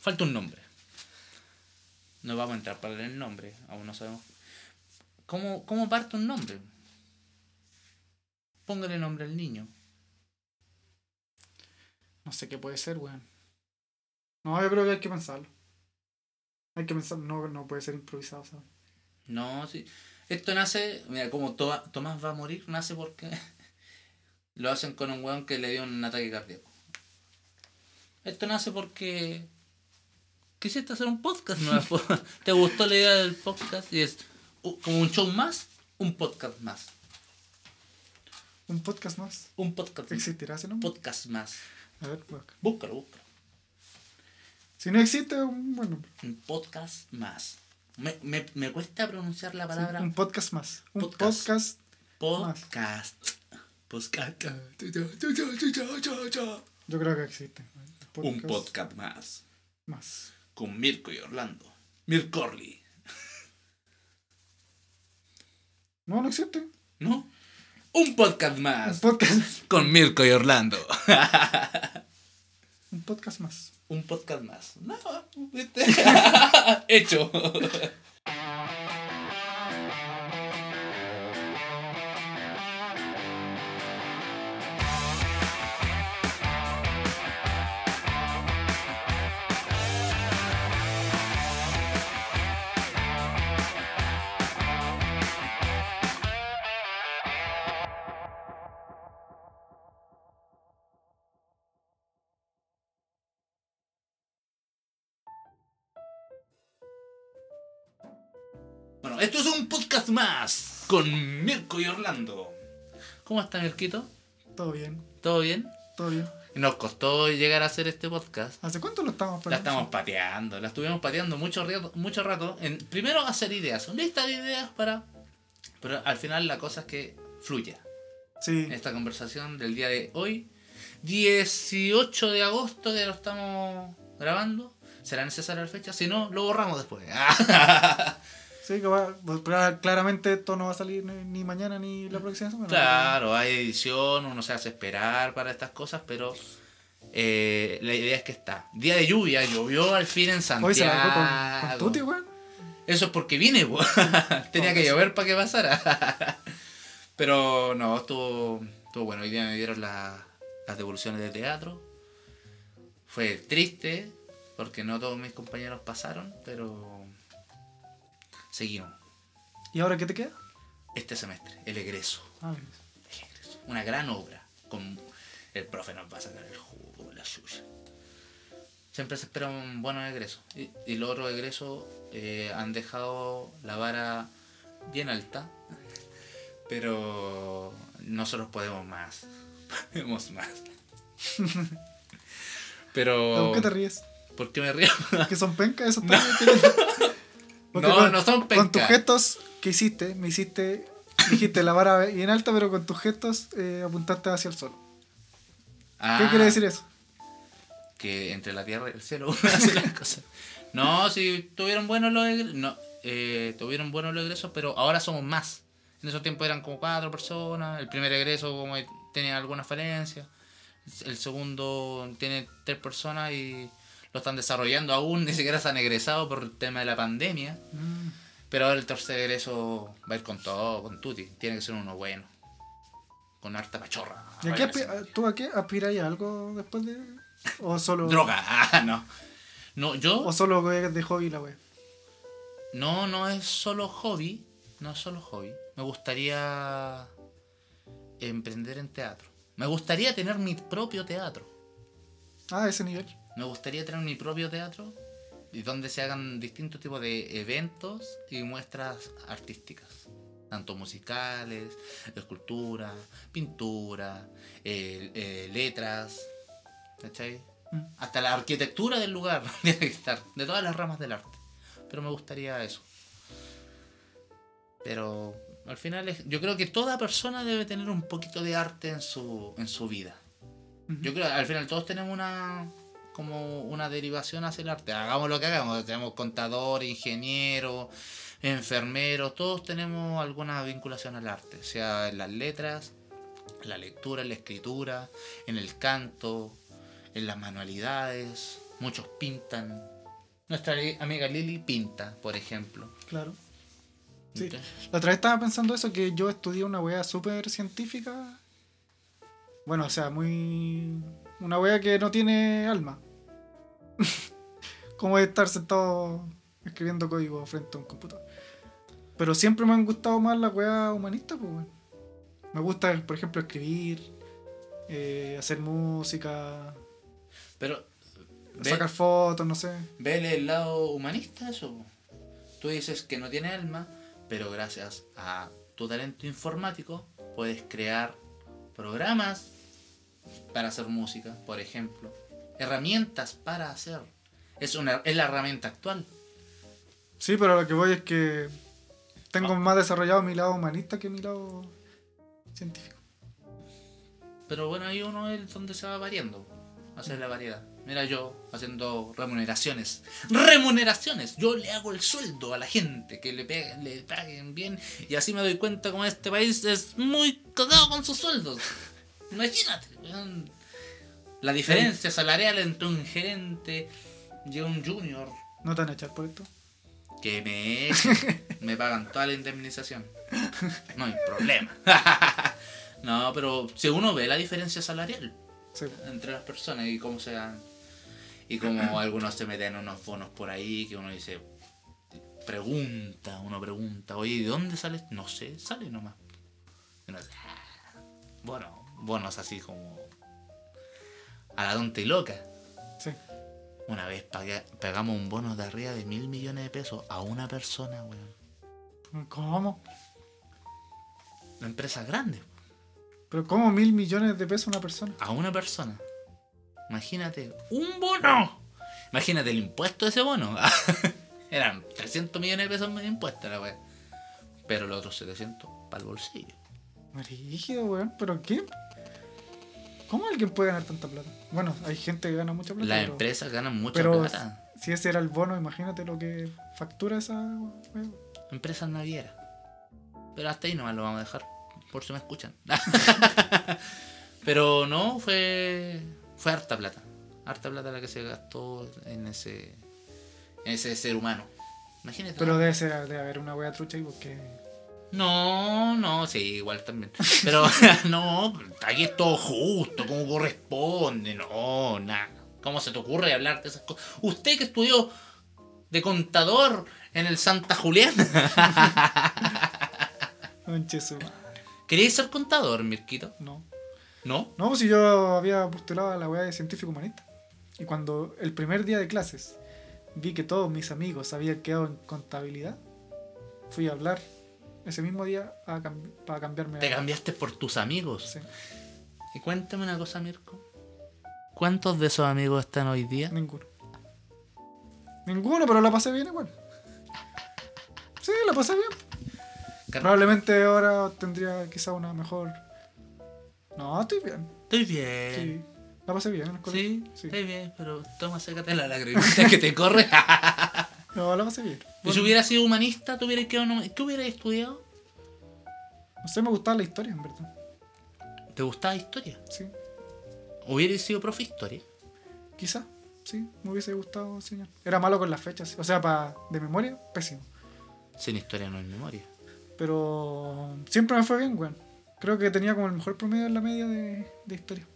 Falta un nombre. No vamos a entrar para el nombre, aún no sabemos. ¿Cómo, cómo parte un nombre? Póngale nombre al niño. No sé qué puede ser, weón. No, yo creo que hay que pensarlo. Hay que pensarlo, no, no puede ser improvisado, ¿sabes? No, sí. Esto nace, mira, como To- Tomás va a morir, nace porque lo hacen con un weón que le dio un ataque cardíaco. Esto nace porque quisiste hacer un podcast nuevo. ¿Te gustó la idea del podcast? Y es como un show más, un podcast más. Un podcast más. Un podcast más. ¿Existirá ese Un nombre? podcast más. A ver, busca. Búscalo, búscalo. Si no existe, un buen nombre. Un podcast más. Me, me, me cuesta pronunciar la Sí, palabra un podcast más. Un Podcast. podcast. podcast. Podcast. Yo creo que existe. Un podcast más. más. Con Mirko y Orlando. Mircorly. No, no existe. ¿No? Un podcast Un más. podcast. Con Mirko y Orlando. Un podcast más. Un podcast más. No. Hecho. Con Mirko y Orlando. ¿Cómo está Mirquito? Todo bien. ¿Todo bien? Todo bien. Nos costó llegar a hacer este podcast. ¿Hace cuánto lo estamos La estamos pateando, la estuvimos pateando mucho rato, mucho rato. En, primero hacer ideas, una lista de ideas para... Pero al final la cosa es que fluya. Sí. Esta conversación del día de hoy, 18 de agosto que lo estamos grabando. ¿Será necesaria la fecha? Si no, lo borramos después. Sí, que va, pues, clara- claramente esto no va a salir ni, mañana ni la próxima semana. Claro, hay edición, uno se hace esperar para estas cosas, pero eh, la idea es que está. Día de lluvia, llovió al fin en Santiago. Hoy se con, con Tuti, weón. Eso es porque vine, po. tenía que llover para que pasara. pero no, estuvo, estuvo bueno. Hoy día me dieron la- las devoluciones de teatro. Fue triste, porque no todos mis compañeros pasaron, pero seguimos. ¿Y ahora qué te queda? Este semestre, el egreso. Ah, Una gran obra. Con el profe nos va a sacar el jugo, la suya. Siempre se espera un buen egreso. Y, y los otros egresos eh, han dejado la vara bien alta. Pero nosotros podemos más. Podemos más. Pero. ¿Por qué te ríes? ¿Por qué me río? ¿Que son pencas esos No. Porque No, con- no son Con tus pencas. gestos que hiciste, me hiciste, dijiste la vara bien alta, pero con tus gestos eh, apuntaste hacia el suelo. ¿Qué Ah, quiere decir eso? que entre la tierra y el cielo uno hace las cosas. No, si tuvieron buenos los egresos, no, eh, tuvieron buenos los egresos, pero ahora somos más. En esos tiempos eran como cuatro personas, el primer egreso como tenía algunas falencias, el segundo tiene tres personas y lo están desarrollando aún, ni siquiera se han egresado por el tema de la pandemia, Mm. pero ahora el tercer egreso va a ir con todo, con tutti, tiene que ser uno bueno, con harta pachorra. ¿Y a qué ¿Tú a qué aspiras a algo después de.? ¿O solo, Droga, ah, no. No, yo... o solo de hobby la wea? No, no es solo hobby. No es solo hobby. Me gustaría emprender en teatro. Me gustaría tener mi propio teatro. Ah, ese nivel. Me gustaría tener mi propio teatro y donde se hagan distintos tipos de eventos y muestras artísticas. Tanto musicales, escultura, pintura, eh, eh, letras, ¿cachai? Mm. Hasta la arquitectura del lugar tiene que estar, de todas las ramas del arte. Pero me gustaría eso. Pero al final es- yo creo que toda persona debe tener un poquito de arte en su, en su vida. Yo creo al final todos tenemos una como una derivación hacia el arte. Hagamos lo que hagamos, tenemos contadores, ingenieros, enfermeros, todos tenemos alguna vinculación al arte, sea en las letras, la lectura, en la escritura, en el canto, en las manualidades, Muchos pintan. Nuestra amiga Lili pinta, por ejemplo. Claro. Sí. La otra vez estaba pensando eso, que yo estudié una weá súper científica. Bueno, o sea, muy. Una weá que no tiene alma. Como de estar sentado escribiendo código frente a un computador. Pero siempre me han gustado más las weas humanistas, pues. Me gusta, por ejemplo, escribir, eh, hacer música, Pero. Ve, sacar fotos, no sé. vele el lado humanista eso. Tú dices que no tiene alma, pero gracias a tu talento informático puedes crear programas para hacer música, por ejemplo. Herramientas para hacer. Es, una, es la herramienta actual. Sí, pero lo que voy es que tengo más desarrollado mi lado humanista que mi lado científico. Pero bueno, ahí uno es donde se va variando. Hacer la variedad. Mira yo haciendo remuneraciones. ¡Remuneraciones! Yo le hago el sueldo a la gente que le, pe- le paguen bien. Y así me doy cuenta como este país es muy cagado con sus sueldos. Imagínate. La diferencia salarial entre un gerente y un junior. ¿No te van a echar por esto? Que me echen, me pagan toda la indemnización. No hay problema. No, pero si uno ve la diferencia salarial Sí. entre las personas y cómo se dan. Y como algunos se meten unos bonos por ahí que uno dice. Pregunta, uno pregunta, oye, ¿de dónde sale? No sé, sale nomás. Y uno dice, "Ah". Bueno, bonos así como. A la tonta y loca. Sí. Una vez pagué- pagamos un bono de arriba de mil millones de pesos a una persona, weón. ¿Cómo? La empresa grande, ¿Pero cómo mil millones de pesos una persona? a una persona. Imagínate, un bono. Imagínate el impuesto de ese bono. Eran 300 millones de pesos de impuesto la weá. Pero los otros 700 para el bolsillo. Rígido, weón. ¿Pero qué? ¿Cómo alguien puede ganar tanta plata? Bueno, hay gente que gana mucha plata. Las pero, empresas ganan mucha pero plata. si ese era el bono, imagínate lo que factura esa. Empresas navieras. Pero hasta ahí nomás lo vamos a dejar. Por si me escuchan. Pero no, fue. Fue harta plata. Harta plata la que se gastó en ese. En ese ser humano. Imagínate. Pero debe, ser, debe haber una wea trucha ahí porque. No, no, sí, igual también. Pero no, aquí es todo justo, como corresponde. No, nada. ¿Cómo se te ocurre hablar de esas cosas? Usted que estudió de contador en el Santa madre. ¿Querías ser contador, Mirquito? No. ¿No? No, pues si yo había postulado a la weá de científico humanista. Y cuando el primer día de clases vi que todos mis amigos habían quedado en contabilidad, fui a hablar ese mismo día a cam- para cambiarme Te a. cambiaste por tus amigos. Sí, Y cuéntame una cosa, Mirko. ¿Cuántos de esos amigos están hoy día? ninguno. Ninguno, pero la pasé bien igual. Sí, la pasé bien. Probablemente ahora tendría quizá una mejor. No, estoy bien. Estoy bien. Sí, la pasé bien. Sí, Sí. estoy bien, pero toma, sécate la lagrimita que te corre. No, la pasé bien. ¿Y si Bueno, hubiera sido humanista, ¿tú hubieras quedado en ¿qué hubieras estudiado? no sé, me gustaba la historia, en verdad. ¿Te gustaba historia? Sí. ¿Hubieras sido profe de historia? Quizá, sí, me hubiese gustado enseñar. Era malo con las fechas, o sea, para de memoria, pésimo. Sin historia no hay memoria. Pero siempre me fue bien, weón. Creo que tenía como el mejor promedio en la media de, de historia.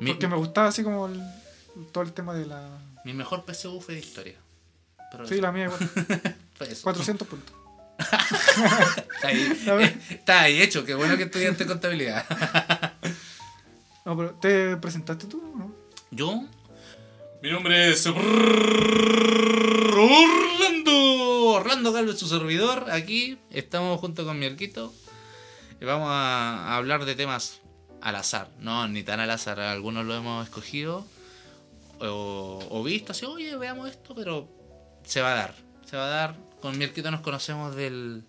Mi, Porque me gustaba así como el- todo el tema de la... mi mejor PSU fue de historia. Pero Sí, eso, la mía igual. fue eso. 400 puntos. Está ahí, está ahí hecho, qué bueno que estudiaste contabilidad. No, pero ¿te presentaste tú o no? Yo. Mi nombre es. Orlando. Orlando Galvez, su servidor. Aquí estamos junto con mi arquito. Y vamos a a hablar de temas al azar. No, ni tan al azar. Algunos lo hemos escogido o, o visto así, oye, veamos esto, pero se va a dar. Se va a dar. Con mi arquito nos conocemos del,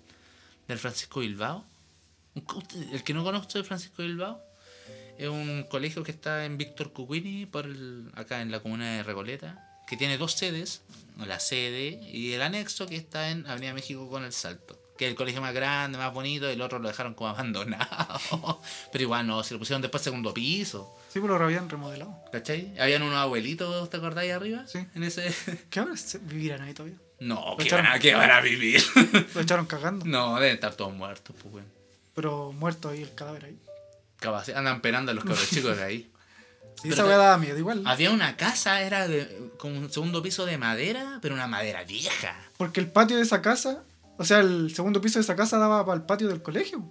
del Francisco Bilbao. El que no conoce de Francisco Bilbao es un colegio que está en Víctor Cucuini, por el- acá en la comuna de Recoleta, que tiene dos sedes, la sede y el anexo que está en Avenida México con el Salto. Que es el colegio más grande, más bonito, el otro lo dejaron como abandonado. Pero igual no, se lo pusieron después segundo piso. Sí, pero lo habían remodelado. ¿Cachai? Habían unos abuelitos, ¿te acordáis arriba? Sí. En ese. ¿Qué ahora vivirán ahí todavía? No, Lo ¿qué echaron. van, a, qué van a vivir? Lo echaron cagando. no, deben estar todos muertos, pues, weón. Pero muerto ahí el cadáver ahí. Capaz, andan penando a los cabros chicos de ahí. Sí, esa weá daba miedo igual. Había una casa, era de, con un segundo piso de madera, pero una madera vieja. Porque el patio de esa casa, o sea, el segundo piso de esa casa daba para el patio del colegio.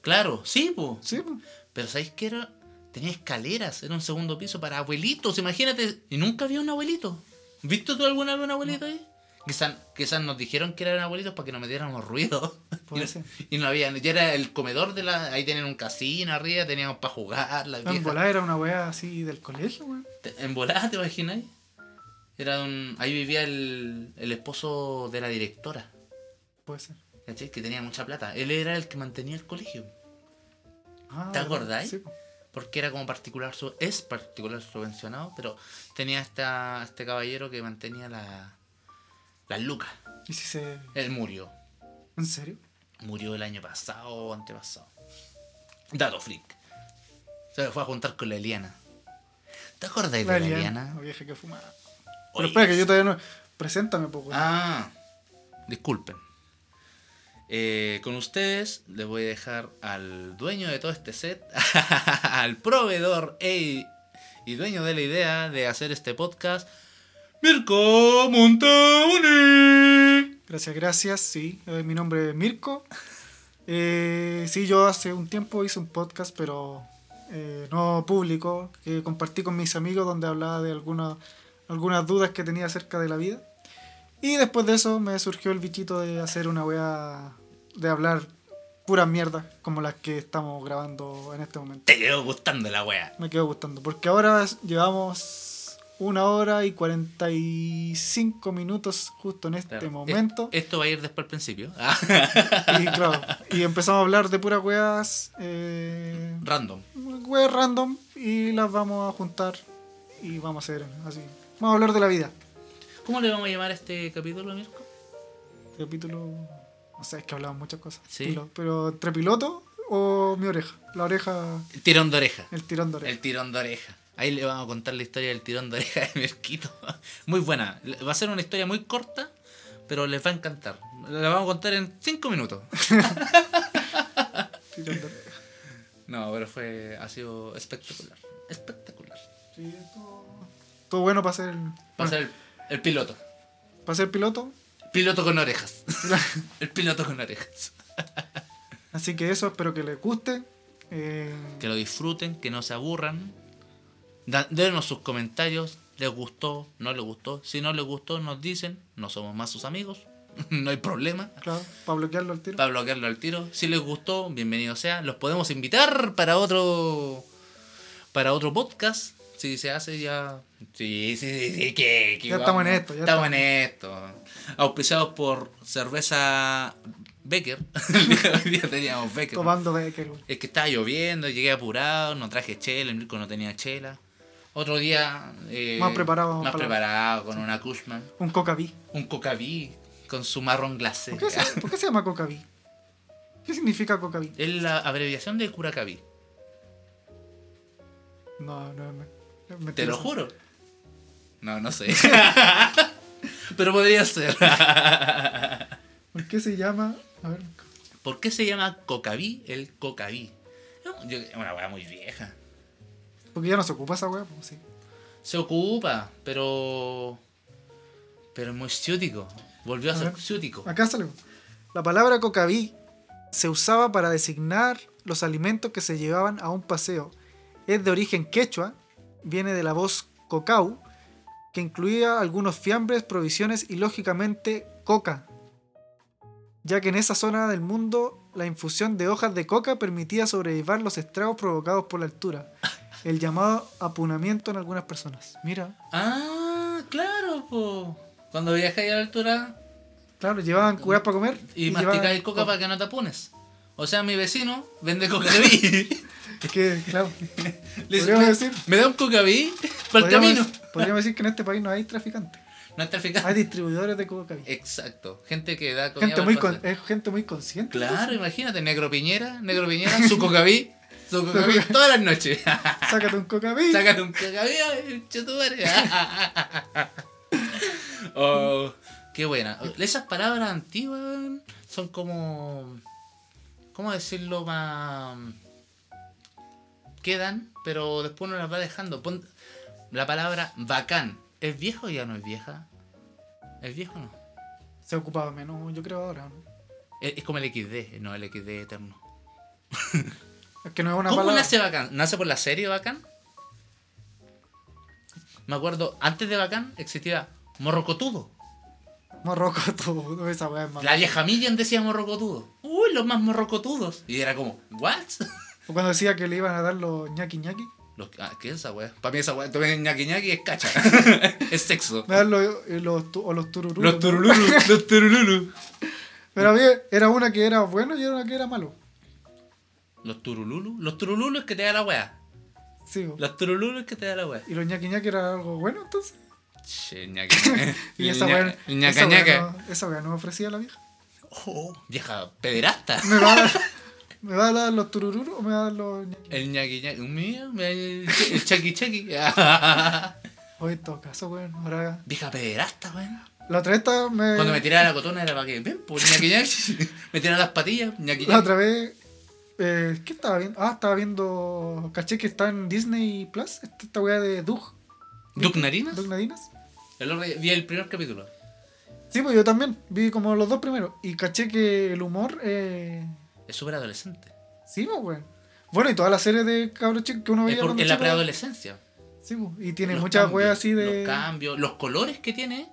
Claro, sí, pues. Sí, pues. Pero ¿sabéis qué era? Tenía escaleras, era un segundo piso para abuelitos, imagínate. Y nunca había un abuelito. ¿Viste tú alguna vez un abuelito ahí? Quizás, quizás nos dijeron que eran abuelitos para que no metiéramos ruido. Y no, y no había, ya era el comedor de la. Ahí tenían un casino arriba, teníamos para jugar, la En volada era una weá así del colegio, weón. En volada, ¿te imaginas? Era un. Ahí vivía el, el esposo de la directora, Puede ser. ¿cachai? Que tenía mucha plata. Él era el que mantenía el colegio. Ah, ¿Te acordáis? Sí, po. Porque era como particular, es particular subvencionado, pero tenía esta, este caballero que mantenía la, las lucas. ¿Y si se. Él murió. ¿En serio? Murió el año pasado o antepasado. Dato freak. Se fue a juntar con la Eliana. ¿Te acordáis de la Eliana? La vieja que fumaba. Pero espera, que yo todavía no. Preséntame, weón. Ah, disculpen. Eh, con ustedes les voy a dejar al dueño de todo este set, al proveedor y dueño de la idea de hacer este podcast, Mirko Montaone. Gracias, gracias. Sí, eh, mi nombre es Mirko. Eh, sí, yo hace un tiempo hice un podcast, pero eh, no público, que compartí con mis amigos donde hablaba de algunas algunas dudas que tenía acerca de la vida. Y después de eso me surgió el bichito de hacer una wea de hablar pura mierda como las que estamos grabando en este momento. Te quedó gustando la wea. Me quedo gustando, porque ahora llevamos una hora y 45 minutos justo en este Claro. momento. Es- Esto va a ir después al principio. Y claro, y empezamos a hablar de puras weas, eh, Random. weas random y las vamos a juntar y vamos a hacer así. Vamos a hablar de la vida. ¿Cómo le vamos a llamar a este capítulo, Mirko? Capítulo, no sé, es que hablamos muchas cosas. Sí. Pilo- Pero entre piloto o mi oreja. La oreja, El tirón de oreja. el tirón de oreja. El tirón de oreja. Ahí le vamos a contar la historia del tirón de oreja de Merquito. Muy buena. Va a ser una historia muy corta, pero les va a encantar. La vamos a contar en 5 minutos. Tirón de oreja. No, pero fue ha sido espectacular. Espectacular. Sí, todo, todo bueno para ser, Va a ser el, el piloto. para ser piloto. Piloto con orejas. el piloto con orejas. Así que eso, espero que les guste. Eh, Que lo disfruten, que no se aburran. Da- Denos sus comentarios. ¿Les gustó? ¿No les gustó? Si no les gustó, nos dicen. No somos más sus amigos. no hay problema. claro, para bloquearlo al tiro. para bloquearlo al tiro. Si les gustó, bienvenido sea. Los podemos invitar para otro para otro podcast. Si se hace ya. Sí, sí, sí, sí, que, que Ya estamos en esto, ya estamos en esto. Auspiciados por cerveza Becker. Hoy día teníamos Becker. Tomando Becker, güey. Es que estaba lloviendo, llegué apurado, no traje chela, el Mirko no tenía chela. Otro día. eh, Más preparado Más para- preparado, con una Cushman. Un Coca-Bee. Un cocaví con su marrón glacé. ¿Por qué, se, por qué se llama Coca-Bee? ¿Qué significa Coca-Bee? Es la abreviación de Curacaví. No, no, no. Te lo juro. No, no sé. Pero podría ser. ¿Por qué se llama? A ver. ¿Por qué se llama Cocaví el Cocaví? Es una weá muy vieja. Porque ya no se ocupa esa weá, pues sí. Se ocupa, pero. Pero es muy ciútico. Volvió a, A ser ver. ciútico. Acá sale. La palabra Coca-Bee se usaba para designar los alimentos que se llevaban a un paseo. Es de origen quechua, viene de la voz cocau, que incluía algunos fiambres, provisiones y lógicamente coca. Ya que en esa zona del mundo la infusión de hojas de coca permitía sobrellevar los estragos provocados por la altura. El llamado apunamiento en algunas personas. Mira, Ah, claro, po. Cuando viajáis a la altura claro, llevaban cubas para comer y, llevaban masticáis coca para que no te apunes. O sea, mi vecino vende cocaví. Es que, claro, Le dice, "Me- decir- Me da un cocaví para el camino. podríamos decir que en este país no hay traficantes. No es traficante. Hay distribuidores de coca Exacto. Gente que da comida Gente muy con- es gente muy consciente. Claro, imagínate, Negro Piñera, Negro Piñera, su cocaví. Su cocaví todas las noches. Sácate un cocaví. Sácate un cagaví, chetumare. oh, qué buena. Esas palabras antiguas son como. ¿Cómo decirlo más.? Quedan, pero después uno las va dejando. Pon la palabra bacán. ¿Es viejo o ya no es vieja? ¿Es viejo o no? Se ocupaba menos, yo creo ahora. ¿no? Es, es como el XD, no el XD eterno. Es que no es una ¿Cómo palabra. nace Bacán? ¿Nace por la serie Bacán? Me acuerdo, antes de Bacán existía Morrocotudo. Morrocotudo, esa weá es más. La vieja Millian decía Morrocotudo. Uy, los más morrocotudos. Y era como, ¿what? O cuando decía que le iban a dar los ñaki ñaki. Los, ah, ¿Qué es esa weá? Para mí esa weá, también ñaki ñaki es cacha. es sexo. Me dan los, eh, los, tu- o los tururú. Los turululus, los turululus. Pero había, era una que era bueno y era una que era malo. Los turululus. Los turululus es que te da la weá. Sí. Los turululus es que te da la weá. Y los ñaki ñaki era algo bueno entonces. Che, ñaki ñaki. Y esa weá. ñaca esa weá ñaca. no, esa weá no me ofrecía la vieja. Oh, vieja pederasta. ¿Me va, a dar, ¿Me va a dar los tururú o me va a dar los ñaki? El ñaki ñaki. Mío, me- el, el chaki chaki. Oye, en todo caso, weón. Ahora. Vieja pederasta, weón. La otra vez estaba- me. Cuando me tiraba la cotona era para que, ven, pues ñaki. Me tiraba las patillas, La otra vez. Eh, ¿Qué estaba viendo? Ah, estaba viendo. Caché que está en Disney Plus. Esta, esta weá de Doug. ¿Duc Narinas? Doug Narinas. El día vi el primer capítulo. Sí, pues yo también. Vi como los dos primeros. Y caché que el humor. Eh... Es súper adolescente. Sí, pues, weón. Bueno, y toda la serie de cabros chicos que uno Es, veía por- cuando es la preadolescencia. Sí, pues. Y tiene Los muchas weas así de. Los cambios, los colores que tiene.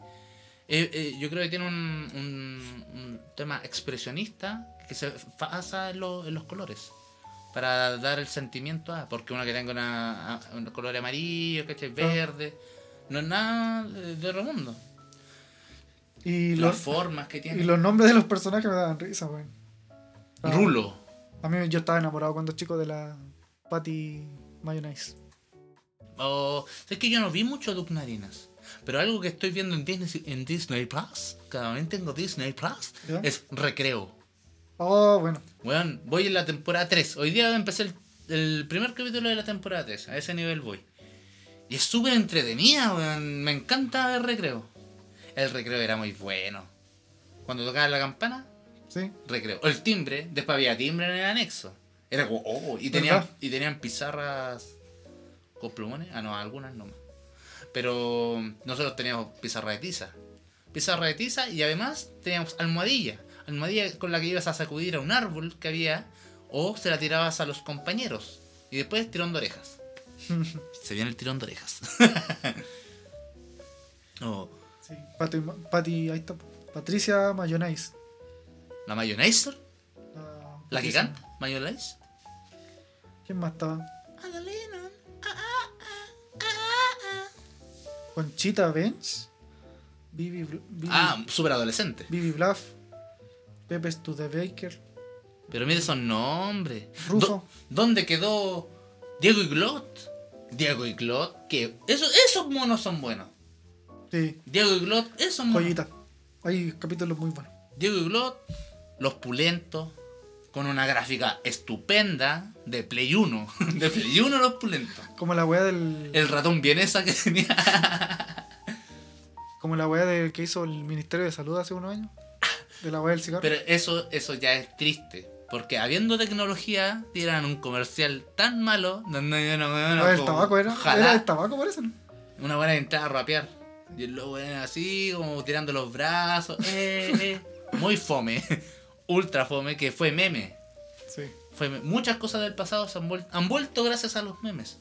eh, eh, yo creo que tiene un, un- un tema expresionista que se basa en, lo- en los colores. Para dar el sentimiento a. Porque uno que tenga una, a- un color amarillo, ¿cachai? Verde. No es nada de de otro mundo. Y Las los, formas que tiene. y los nombres de los personajes me daban risa, weón. Ah, Rulo. A mí yo estaba enamorado cuando chico de la Patty Mayonnaise. O, es que yo no vi mucho Duke Narinas. Pero algo que estoy viendo en Disney, en Disney Plus, que también tengo Disney Plus, ¿Ya? es Recreo. Oh, bueno. Weón, voy en la temporada 3. Hoy día empecé el, el primer capítulo de la temporada 3. A ese nivel voy. Y es súper entretenida, weón. Me encanta el recreo. El recreo era muy bueno. Cuando tocaba la campana, Sí. recreo. O el timbre, después había timbre en el anexo. Era como, oh, y tenían, y tenían pizarras con plumones. Ah, no, algunas nomás. Pero nosotros teníamos pizarra de tiza. Pizarra de tiza y además teníamos almohadilla. Almohadilla con la que ibas a sacudir a un árbol que había o se la tirabas a los compañeros. Y después tirón de orejas. Se viene el tirón de orejas. oh, sí. Patty, Patty, ahí está. Patricia Mayonnaise. la mayonnaise, La, la que canta, mayonnaise. ¿Quién más estaba? Adalena. Conchita Bench. Bibi, Bibi, Ah, super adolescente. Bibi Bluff. Pepe Studebaker. Pero mire esos nombres. Rufo. ¿Dónde quedó Diego y Glot? Diego y Glot, que esos, esos monos son buenos. Sí. Diego y Glot, esos monos. Joyita. Hay capítulos muy buenos. Diego y Glot, los pulentos, con una gráfica estupenda de Play 1. De Play 1 los pulentos. Como la weá del. El ratón vienesa que tenía. Como la weá del que hizo el Ministerio de Salud hace unos años. De la weá del cigarro. Pero eso, eso ya es triste. Porque habiendo tecnología, tiran un comercial tan malo. No, no, no, no, el como, tabaco era. ojalá. Era el tabaco. Una buena entrada a rapear. Y el lobo era así, como tirando los brazos. eh, eh. Muy fome. Ultra fome, que fue meme. Sí. Fue me- Muchas cosas del pasado se han, vuel- han vuelto gracias a los memes.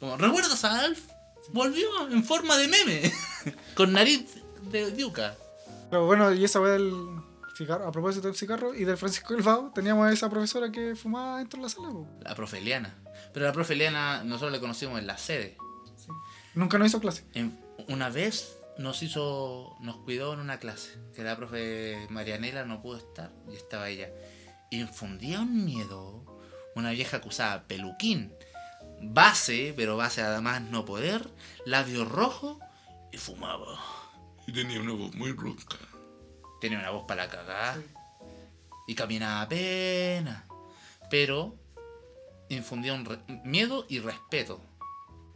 Como, ¿recuerdas a Alf? Volvió en forma de meme. Con nariz de yuca. Pero bueno, y esa weá del cigarro, a propósito del cigarro y del Francisco Elvao, teníamos a esa profesora que fumaba dentro de la sala. po. La profe Eliana. Pero la profe Eliana nosotros la conocimos en la sede. Sí. Nunca nos hizo clase. En- una vez nos hizo, nos cuidó en una clase, que la profe Marianela no pudo estar y estaba ella. Infundía un miedo, una vieja que usaba peluquín, base, pero base además no poder, labio rojo y fumaba. Y tenía una voz muy ronca. Tenía una voz para la cagada Sí. y caminaba apenas. Pero infundía un miedo y respeto.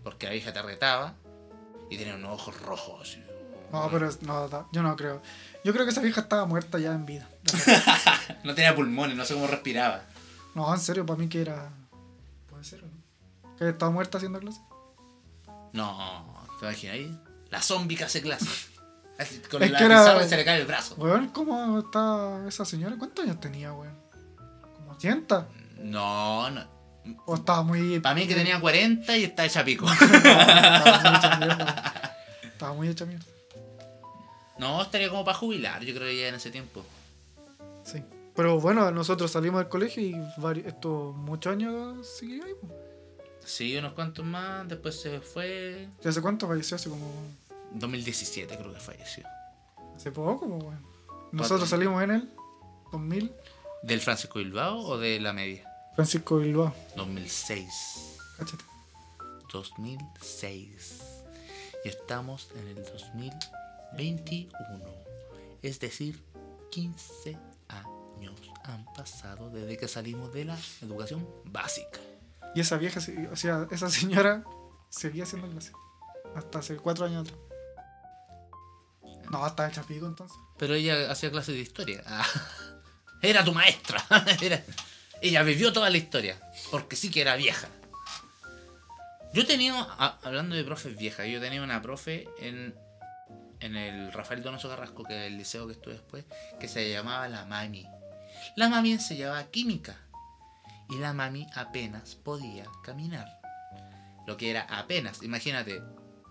Porque la vieja te retaba y tenía unos ojos rojos. No, pero no, yo no creo. Yo creo que esa vieja estaba muerta ya en vida. No tenía pulmones, no sé cómo respiraba. No, en serio, para mí que era. Puede ser, ¿o no? Que estaba muerta haciendo clase. No, ¿te imaginas ahí? La zombie que hace clase. Así, Con Es la que era- se le cae el brazo. Weón, ¿cómo está esa señora? ¿Cuántos años tenía, weón? ¿Como 80? No, no. ¿O estaba muy. Para mí que tenía 40 y está hecha pico. No, estaba muy hecha. Estaba muy hecha mierda. No, estaría como para jubilar, yo creo que ya en ese tiempo. Sí. Pero bueno, nosotros salimos del colegio y vari- estos muchos años siguió ahí. Sí, unos cuantos más, después se fue. ¿Y hace cuánto falleció? Hace como. 2017 creo que falleció. Hace poco, po, weón. Nosotros salimos en el 2000. ¿Del Francisco Bilbao o de la media? Francisco Bilbao. 2006. Cáchate. 2006. Y estamos en el 2021. Es decir, 15 años han pasado desde que salimos de la educación básica. Y esa vieja, o sea, esa señora seguía haciendo clase. Hasta hace cuatro años atrás. No, está hecha pico entonces. Pero ella hacía clases de historia. Ah, Era tu maestra. Ella vivió toda la historia. Porque sí que era vieja. Yo tenía, a- hablando de profes viejas, yo tenía una profe en, en el Rafael Donoso Carrasco, que es el liceo que estuve después, que se llamaba la mami. La mami enseñaba química. Y la mami apenas podía caminar. Lo que era apenas. Imagínate,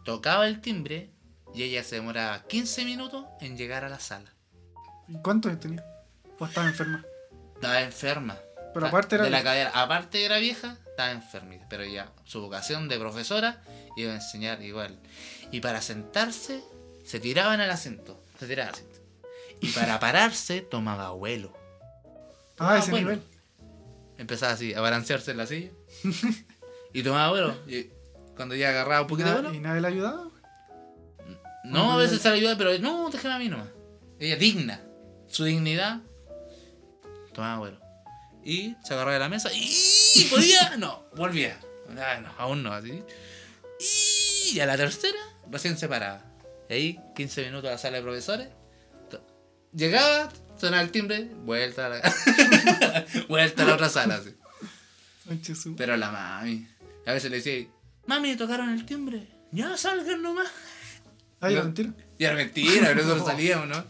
tocaba el timbre y ella se demoraba 15 minutos en llegar a la sala. ¿Y cuántos tenía? ¿O estaba enferma? Estaba enferma. Pero aparte era. de la cadera. Aparte era vieja, estaba enfermita. Pero ya, su vocación de profesora iba a enseñar igual. Y para sentarse, se tiraba en el asiento. Se tiraba al asiento. Y para pararse, tomaba vuelo. ah, ese bueno. nivel. Empezaba así, a balancearse en la silla. y tomaba vuelo. Y cuando ya agarraba un ¿Y, poquito de na- vuelo. y nadie le ayudaba? No, a veces se la ayuda, pero no, déjame a mí nomás. Ella digna. Su dignidad. Tomaba vuelo. Y se agarraba de la mesa y podía. No, volvía. No, aún no, así. Y a la tercera, recién se paraba. Y ahí, 15 minutos a la sala de profesores. Llegaba, sonaba el timbre, vuelta a la, vuelta a la otra sala. así. Pero la mami. A veces le decía, mami, tocaron el timbre. Ya salgan nomás. Ay, no. mentira. Y era mentira, pero eso no salíamos, ¿no?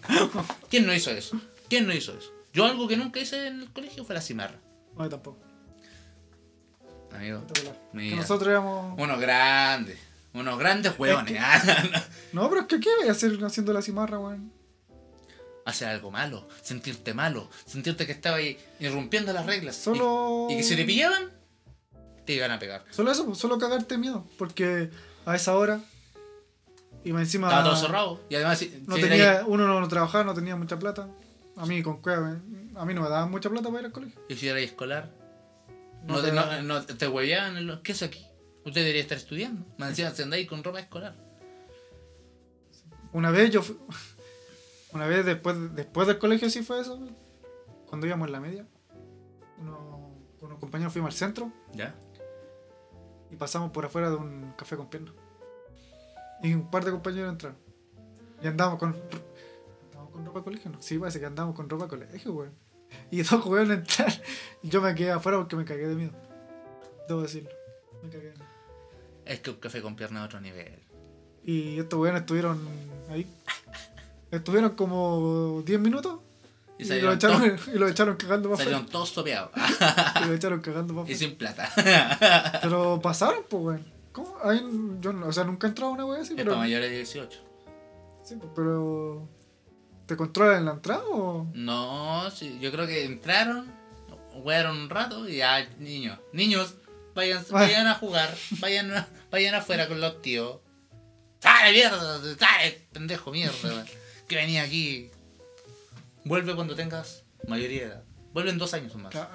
¿Quién no hizo eso? ¿Quién no hizo eso? Yo algo que nunca hice en el colegio fue la cimarra. No, yo tampoco. Amigo. Que nosotros éramos. Unos grandes. Unos grandes hueones. que- ah, No, pero es que ¿qué voy a hacer haciendo la cimarra, weón? Hacer algo malo, sentirte malo, sentirte que estaba ahí irrumpiendo las reglas. Y- Solo. Y, que si te pillaban, te iban a pegar. Solo eso, solo cagarte miedo. Porque a esa hora. Y más encima. Estaba todo cerrado. Y además, No si tenía, uno no trabajaba, no tenía mucha plata. A mí con cueva, a mí no me daban mucha plata para ir al colegio. y si era escolar, No no, te no, no te hueveaban. ¿Qué es aquí? Usted debería estar estudiando. Me decían, si andáis con ropa escolar. Una vez yo fui- Una vez después, después del colegio sí fue eso. Cuando íbamos en la media. Uno, con unos compañeros fuimos al centro ¿Ya? y pasamos por afuera de un café con piernas. Y un par de compañeros entraron. Y andábamos con. ¿Andábamos con ropa de colegio? No. Sí, parece que andábamos con ropa de colegio, weón. Y dos a entrar. Y yo me quedé afuera porque me cagué de miedo. Debo decirlo. Me cagué de miedo. Es que un café con pierna a otro nivel. Y estos weones estuvieron ahí. Estuvieron como 10 minutos. Y Y, lo echaron, y lo echaron cagando afuera. salieron todos topeados. Y lo echaron cagando para y sin plata. Pero pasaron, pues, weón. ¿Cómo? Ahí, yo, o sea, nunca he entrado a una wea así, pero. mayores de 18. Sí, pues, pero. ¿Te controlan en la entrada o.? No, sí, yo creo que entraron, jugaron un rato y ya, niños, niños, vayan, vayan a jugar, vayan, vayan afuera con los tíos. ¡Sale, mierda! ¡Sale, pendejo, mierda! Que venía aquí. Vuelve cuando tengas mayoría de edad. Vuelve en dos años o más. Claro.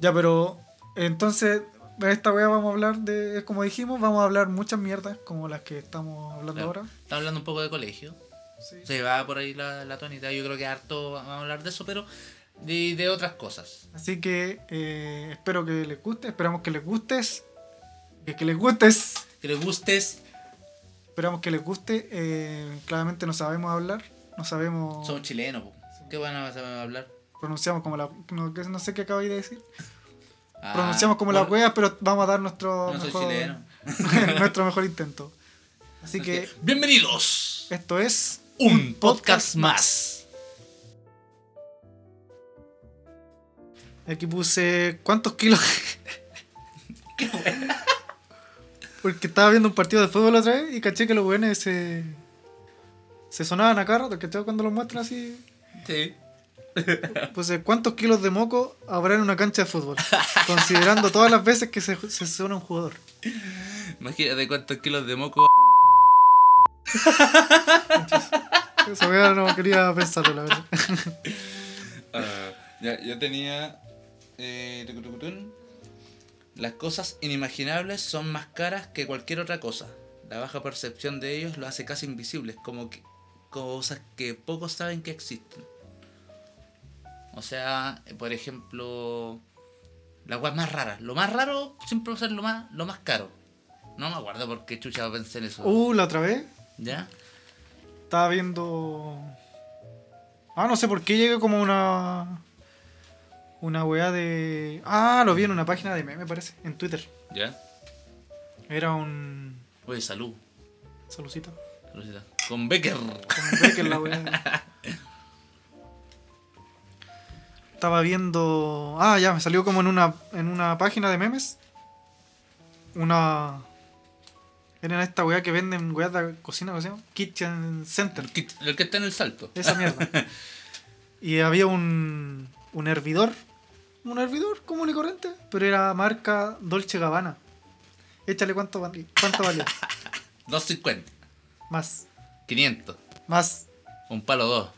Ya, pero. Entonces, en esta wea vamos a hablar de. Como dijimos, vamos a hablar muchas mierdas, como las que estamos hablando Claro. ahora. Estamos hablando un poco de colegio. Sí. Se va por ahí la, la tonita. Yo creo que harto vamos a hablar de eso, pero Y de otras cosas. Así que eh, espero que les guste, esperamos que les gustes. Que, que les gustes. Que les gustes. Esperamos que les guste. eh, claramente no sabemos hablar. No sabemos. Somos chilenos, po. ¿Qué van a saber hablar? Pronunciamos como la. No, no sé qué acabáis de decir. Ah, pronunciamos como las weas, pero vamos a dar nuestro No mejor, nuestro mejor intento. Así que bienvenidos. esto es Un podcast más. Aquí puse cuántos kilos. Porque estaba viendo un partido de fútbol otra vez y caché que los weones se. se sonaban a carro, ¿cachai? Cuando los muestran así. Sí. Puse cuántos kilos de moco habrá en una cancha de fútbol. Considerando todas las veces que se, se suena un jugador. Imagínate cuántos kilos de moco. Esa wea no quería pensarlo, la verdad. Ah, ya, yo tenía. eh. Las cosas inimaginables son más caras que cualquier otra cosa. La baja percepción de ellos lo hace casi invisibles, como que cosas que pocos saben que existen. O sea, por ejemplo, las weas más raras. Lo más raro siempre va a ser lo más, lo más caro. No me acuerdo por qué chucha pensé en eso. Uh, la otra vez ¿Ya? estaba viendo. Ah, no sé por qué llegué como una. Una weá de. Ah, lo vi en una página de meme, parece, en Twitter. ¿Ya? Era un. Oye, salud. Saludcita. Saludcita. Con Becker. Con Becker la weá. Estaba viendo. Ah, ya, me salió como en una, en una página de memes. Una. Era esta weá que venden weá de cocina, ¿cómo se llama? Kitchen Center. El que, el que está en el salto. Esa mierda. Y había un, un hervidor. Un hervidor común y corriente. Pero era marca Dolce Gabbana. Échale cuánto, cuánto valió. 250. Más. 500. Más. Un palo 2.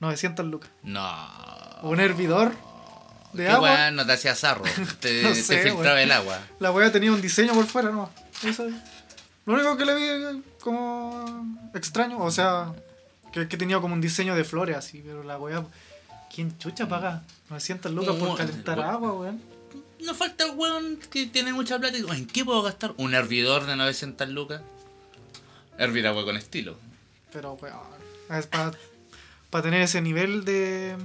900 lucas. No. Un hervidor de Qué agua. weá, no te hacía sarro. Te, No te sé, filtraba el agua. La weá tenía un diseño por fuera, no. Eso. Lo único que le vi eh, como extraño, o sea, que, que tenía como un diseño de flores así, pero la weá. ¿Quién chucha paga 900 lucas por calentar agua, weón? No falta el weón que tiene mucha plata y digo, ¿en qué puedo gastar? Un hervidor de 900 lucas. Hervir agua con estilo. Pero, weón, es para tener ese nivel de,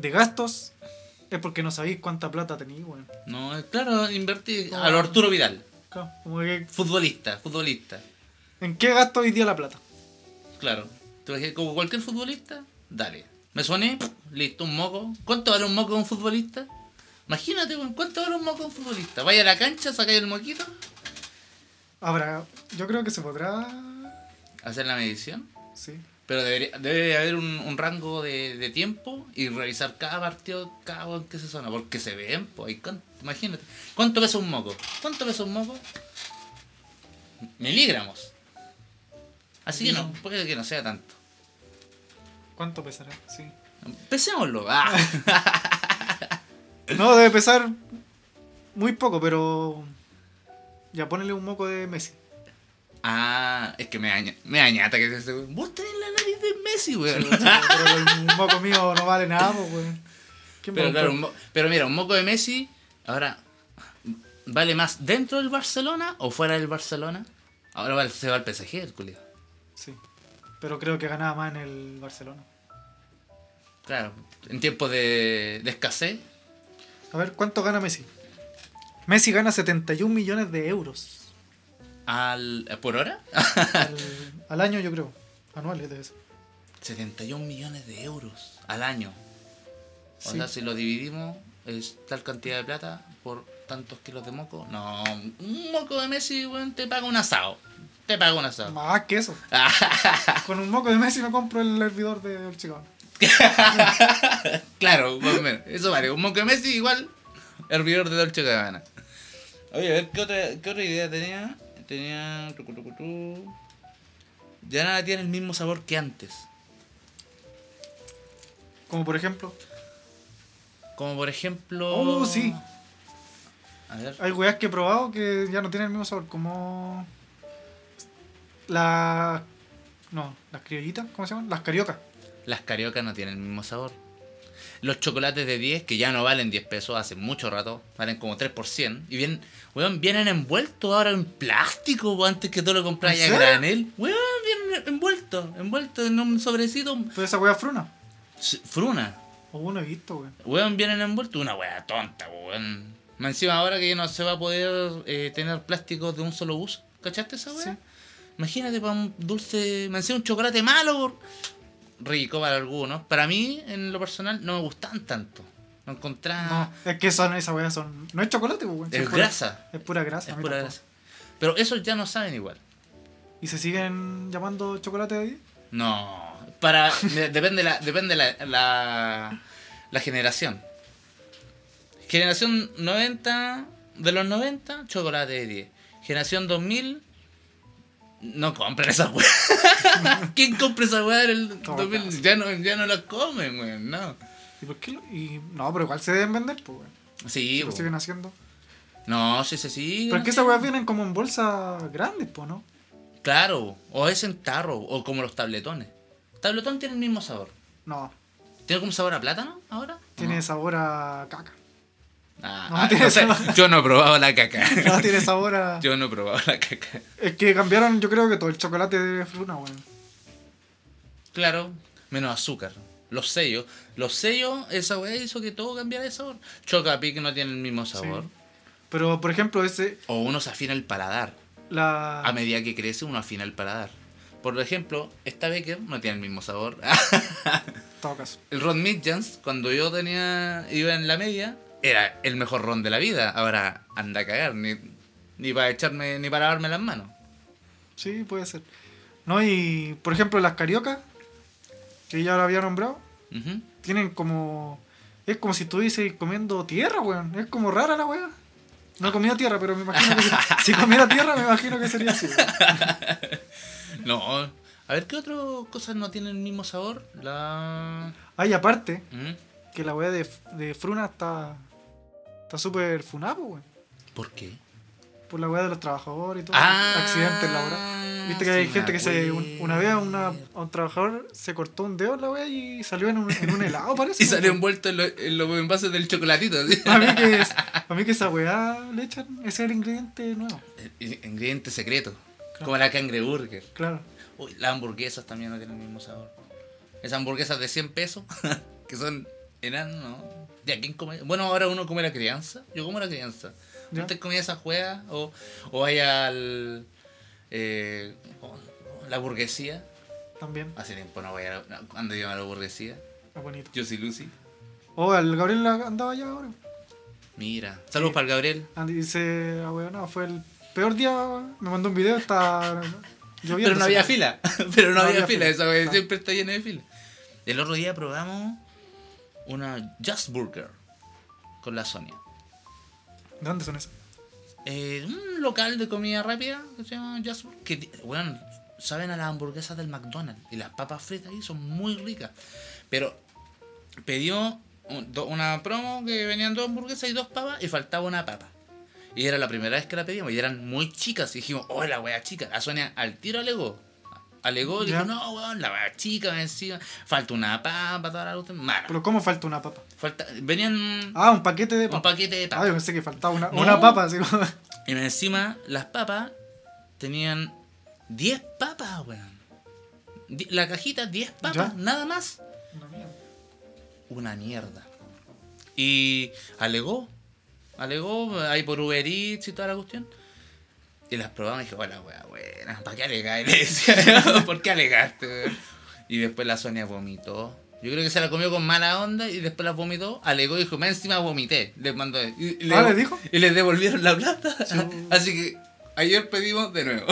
de gastos, es porque no sabéis cuánta plata tenéis, weón. No, claro, invertí a lo Arturo Vidal. Claro, como que, Futbolista, futbolista. ¿En qué gasto hoy día la plata? Claro. Como cualquier futbolista, dale. Me soné, listo, un moco. ¿Cuánto vale un moco de un futbolista? Imagínate, weón, ¿cuánto vale un moco de un futbolista? Vaya a la cancha, sacáis el moquito, Habrá, yo creo que se podrá. hacer la medición. Sí. Pero debería, debe haber un, un rango de, de tiempo y revisar cada partido, cada uno en que se zona, porque se ven, pues, cuánto- imagínate. ¿Cuánto pesa un moco? ¿Cuánto pesa un moco? Miligramos. Así que no, puede que no sea tanto. ¿Cuánto pesará? Sí. Pesémoslo. Ah. No, debe pesar muy poco, pero. Ya ponele un moco de Messi. Ah, es que me, aña, me añata que ese weón. Vos tenés la nariz de Messi, weón. pero un moco mío no vale nada, pues, weón. ¿Quién va a Pero claro, un pero mira, un moco de Messi, ahora, ¿vale más dentro del Barcelona o fuera del Barcelona? Ahora va- se va al PSG, el culiao. Sí. Pero creo que ganaba más en el Barcelona. Claro, en tiempos de, de escasez. A ver, ¿cuánto gana Messi? Messi gana 71 millones de euros. Al, ¿Por hora? al, al año, yo creo. Anuales debe ser. 71 millones de euros al año. O Sí. sea, si lo dividimos, es tal cantidad de plata por tantos kilos de moco. No, un moco de Messi, weón, te paga un asado. Te paga un asado. Más que eso. Con un moco de Messi me compro el hervidor de Chicago. claro, más o menos. Eso vale. Un moco de Messi igual hervidor de Dolce Gabbana. Oye, a ver, ¿qué otra, qué otra idea tenía? Tenía... tucu, tucu, tu. Ya nada tiene el mismo sabor que antes. Como por ejemplo, Como por ejemplo... Oh, sí. A ver. hay weas que he probado que ya no tienen el mismo sabor. Como. La. No, las criollitas, ¿cómo se llaman? Las cariocas. Las cariocas no tienen el mismo sabor. Los chocolates de 10, que ya no valen 10 pesos hace mucho rato, valen como 3 por 100. Y vienen, weón, vienen envueltos ahora en plástico, weón, antes que tú lo compras ¿En ya granel. Weón, vienen envueltos, envueltos en un sobrecito. Pero esa weá fruna. Fruna. O uno he visto, weón. Weón, vienen envueltos. Una weá tonta, weón. Más encima ahora que ya no se va a poder eh, tener plásticos de un solo uso. ¿Cachaste esa weá? Sí. Imagínate para un dulce, me encima un chocolate malo. Rico para algunos. Para mí, en lo personal, no me gustan tanto. No encontraba... No, es que son, esa weá son. No es chocolate, pues, weón. es grasa. Es pura grasa. Es pura tampoco. grasa. Pero esos ya no saben igual. ¿Y se siguen llamando chocolate de 10? No. Para, de- depende la, depende la, la, la generación. Generación 90, de los 90, chocolate de 10. Generación 2000, no compren esa weá. ¿Quién compra esa weá en el Todo 2000? caso. Ya no, ya no la comen, weón, no. ¿Y por qué? lo- Y, no, pero igual se deben vender, pues, weón. Sí, lo po. siguen haciendo. no, sí, sí, sí. Pero es que esas weas vienen como en bolsas grandes, pues, ¿no? Claro, o es en tarro, o como los tabletones. Tabletón tiene el mismo sabor. No, ¿Tiene como sabor a plátano ahora? tiene No. sabor a caca. Ah, no, ah, tiene sé, sabor. yo no he probado la caca. No, tiene sabor a. Yo no he probado la caca. Es que cambiaron, yo creo que todo el chocolate de fruna, weón. Claro, menos azúcar. Los sellos. Los sellos, esa weá hizo que todo cambiara de sabor. Chocapic no tiene el mismo sabor. Sí. Pero, por ejemplo, ese. O uno se afina el paladar. La. A medida que crece, uno afina el paladar. Por ejemplo, esta Becker no tiene el mismo sabor. el Ron Midjans, cuando yo tenía iba en la media, era el mejor ron de la vida. Ahora anda a cagar, ni, ni para echarme, ni para lavarme las manos. Sí, puede ser. No, y por ejemplo, las cariocas, que ya lo había nombrado, tienen como. Es como si estuviese comiendo tierra, weón. Es como rara la weá. No he comido tierra, pero me imagino que si, si comiera tierra, me imagino que sería así. weón. No, a ver, ¿qué otras cosas no tienen el mismo sabor? La... Ah, y aparte, ¿Mm? que la weá de, de Fruna está. Está súper pues, weón. ¿Por qué? Por la weá de los trabajadores y todo. Ah, accidentes laborales. Viste que hay gente que se. un- una vez a, una- acuerdo. a un trabajador se cortó un dedo la weá y salió en un, en un helado, parece. Y salió envuelto en, lo- en los envases del chocolatito. ¿sí? A mí que, a mí que esa weá le echan, ese es el ingrediente nuevo. Ingrediente secreto. Como la cangreburger. Claro. Uy, las hamburguesas también no tienen el mismo sabor. Esas hamburguesas de 100 pesos, que son enanos, ¿no? Bueno, ahora uno come la crianza. Yo como la crianza. Ya. Antes comía esas juegas o, o vaya al. Eh, oh, la burguesía. También. Hace tiempo no voy a. no, iba a la burguesía. Es bonito. Yo soy Lucy. Oh, el Gabriel andaba allá ahora. Mira. Saludos Sí. para el Gabriel. And- Dice, ah, weón, no, fue el peor día. Me mandó un video, está lloviendo. Pero no había fila. Pero no, No había, había fila. fila. Esa wea Ah. siempre está llena de fila. El otro día probamos una Just Burger con la Sonia. ¿De dónde son esas? Eh, un local de comida rápida que se llama Just Burger. Que, bueno, saben a las hamburguesas del McDonald's. Y las papas fritas ahí son muy ricas. Pero pidió un- do- una promo que venían dos hamburguesas y dos papas y faltaba una papa. Y era la primera vez que la pedimos y eran muy chicas. Y dijimos, oh, la wea chica. La Sonia al tiro alegó. Alegó Ya. dijo, no, weón, la chica me encima. Falta una papa, toda la cuestión. Mala. Pero ¿cómo falta una papa? Falta, venían Ah, un paquete de un papa. paquete de Ah, papas. yo pensé que faltaba una, No. una papa, así como... Y encima las papas tenían 10 papas, weón. La cajita, 10 papas, Ya. nada más. Una mierda. Y alegó, alegó ahí por Uber Eats y toda la cuestión. Y las probamos y dije, hola, weá, buena, ¿para qué alegar? Y le decía, ¿por qué alegaste? Y después la Sonia vomitó. Yo creo que se la comió con mala onda y después la vomitó, alegó y dijo, más encima vomité. Les mandó. Y, y Ah, ¿le dijo? Y les devolvieron la plata. Así que ayer pedimos de nuevo.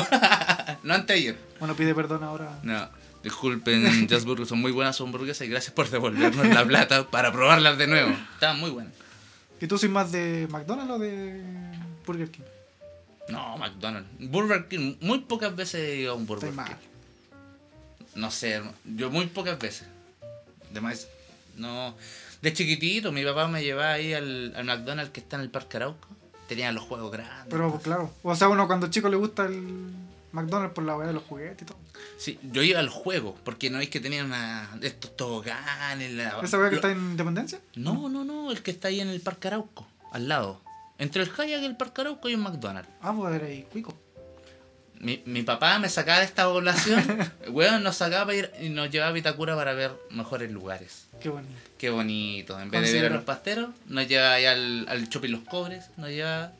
no anteayer. Bueno, pide perdón ahora. No. Disculpen, Just Burger, son muy buenas hamburguesas y gracias por devolvernos la plata para probarlas de nuevo. Estaban muy buenas. ¿Y tú sois más de McDonald's o de Burger King? No, McDonald's. Burger King, muy pocas veces he ido a un Burger Estoy King. mal. No sé, yo muy pocas veces. Además, no. De chiquitito, mi papá me llevaba ahí al, al McDonald's que está en el Parque Arauco. Tenían los juegos grandes. Pero claro, o sea, uno cuando chico le gusta el, McDonald's por la weá de los juguetes y todo. Sí, yo iba al juego, porque no es que tenía una estos toboganes. La... ¿Esa weá que Lo- está en Independencia? No, no, no, el que está ahí en el Parque Arauco, al lado. Entre el Kayak y el Parque Arauco hay un McDonald's. Ah, pues era ahí, cuico. Mi, mi papá me sacaba de esta población, weón, nos sacaba para ir y nos llevaba a Vitacura para ver mejores lugares. Qué bonito. Qué bonito. En vez de ver a los pasteros, nos llevaba allá al, al Los Cobres, nos llevaba,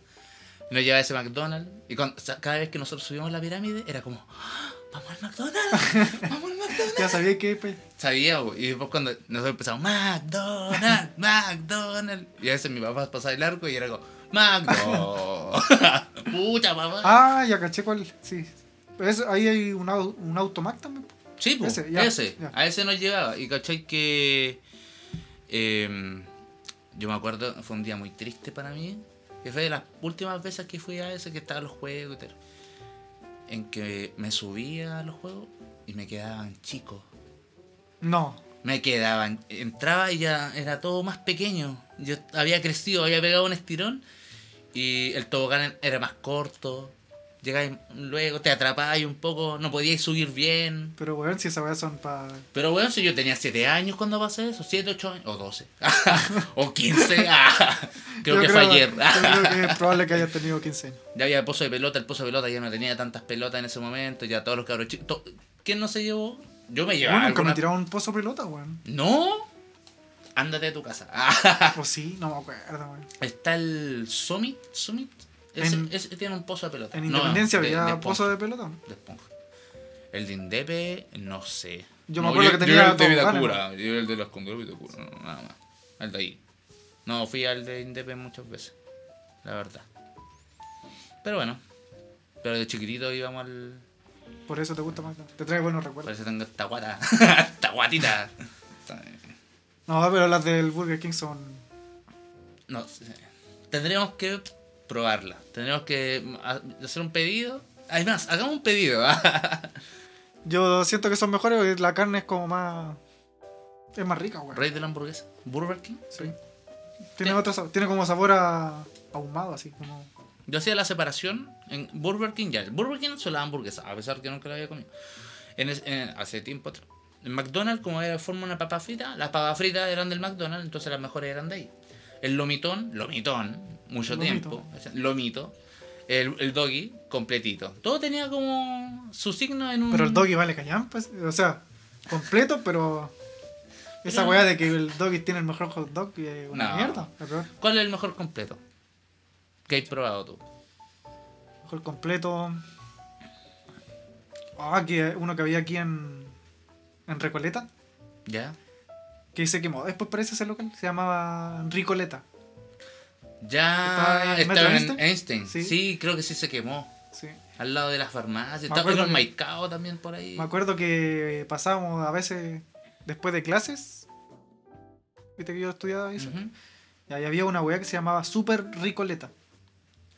nos llevaba a ese McDonald's. Y cuando- o sea, cada vez que nosotros subíamos la pirámide, era como, ¡Ah! ¡Vamos al McDonald's! ¡Vamos al McDonald's! Ya sabía que pues, Sabía, y después cuando nosotros empezamos, McDonald's, McDonald's. Y a veces mi papá pasaba el arco y era como, McDonald's. Pucha, papá. Ah, ya caché cuál. Sí. Pues ahí hay un, un automac también. Sí, pues, Ese, ese, ya, a ese nos llevaba. Y cachai que. em, yo me acuerdo, fue un día muy triste para mí. Que fue de las últimas veces que fui a ese que estaban los juegos y tal. En que me subía a los juegos y me quedaban chicos. No. Me quedaban. Entraba y ya era todo más pequeño. Yo había crecido, había pegado un estirón. Y el tobogán era más corto. Llegáis luego, te atrapabas un poco, no podíais subir bien. Pero weón, si esas weas son para. Pero bueno, si yo tenía 7 años cuando pasé eso, 7, 8 años, o 12, o 15, ah, creo que fue ayer. Yo creo que es probable que hayas tenido 15 años. ya había pozo de pelota, el pozo de pelota ya no tenía tantas pelotas en ese momento, ya todos los cabros chicos. to- ¿Quién no se llevó? Yo me llevaba. Bueno, nunca me alguna- tiraron un pozo pelota, weón. No, ándate a tu casa. O sí, no me acuerdo. Está el Summit, Summit, ese, En- ese tiene un pozo de pelota. En No, Independencia de- había de pozo de pelota. de esponja. El de Indepe, no sé. Yo me No, acuerdo que tenía Yo el de Vitacura, yo el de los Condores de Vitacura, no, nada más. El de ahí. No, fui al de Indepe muchas veces, la verdad. Pero bueno, pero de chiquitito íbamos al... Por eso te gusta más. Te trae buenos recuerdos. Parece que tengo esta guata, esta guatita. No, pero las del Burger King son. No sé. Tendríamos que probarla. Tendríamos que ha- hacer un pedido. Además, hagamos un pedido. Yo siento que son mejores porque la carne es como más. Es más rica, weón. Rey de la hamburguesa. Burger King. Sí. Tiene, otro, sa- tiene como sabor a ahumado, así como. Yo hacía la separación en Burger King ya. Burger King son las hamburguesas, a pesar que nunca la había comido. En es- en- hace tiempo atrás. En McDonald's, como era forma una papa frita, las papas fritas eran del McDonald's, entonces las mejores eran de ahí. El lomitón, lomitón, mucho Lomito. tiempo. Lomito. El, el doggy, completito. Todo tenía como su signo en un. Pero el doggy vale callan, pues. O sea, completo, pero. Esa weá de que el doggy tiene el mejor hot dog y una No. mierda. ¿Cuál es el mejor completo? ¿Qué has probado tú? Mejor completo. Ah, que uno que había aquí en. En Recoleta. ¿Ya? Que se quemó. Después parece ese local. Se llamaba Ricoleta. Ya ¿Estaba en estaba en Einstein? Einstein. Sí. Sí. creo que sí se quemó. Sí. Al lado de las farmacias. Me Estaba en maicao también por ahí. Me acuerdo que pasábamos a veces después de clases. Viste que yo estudiaba eso. Y ahí había una weá que se llamaba Super Ricoleta.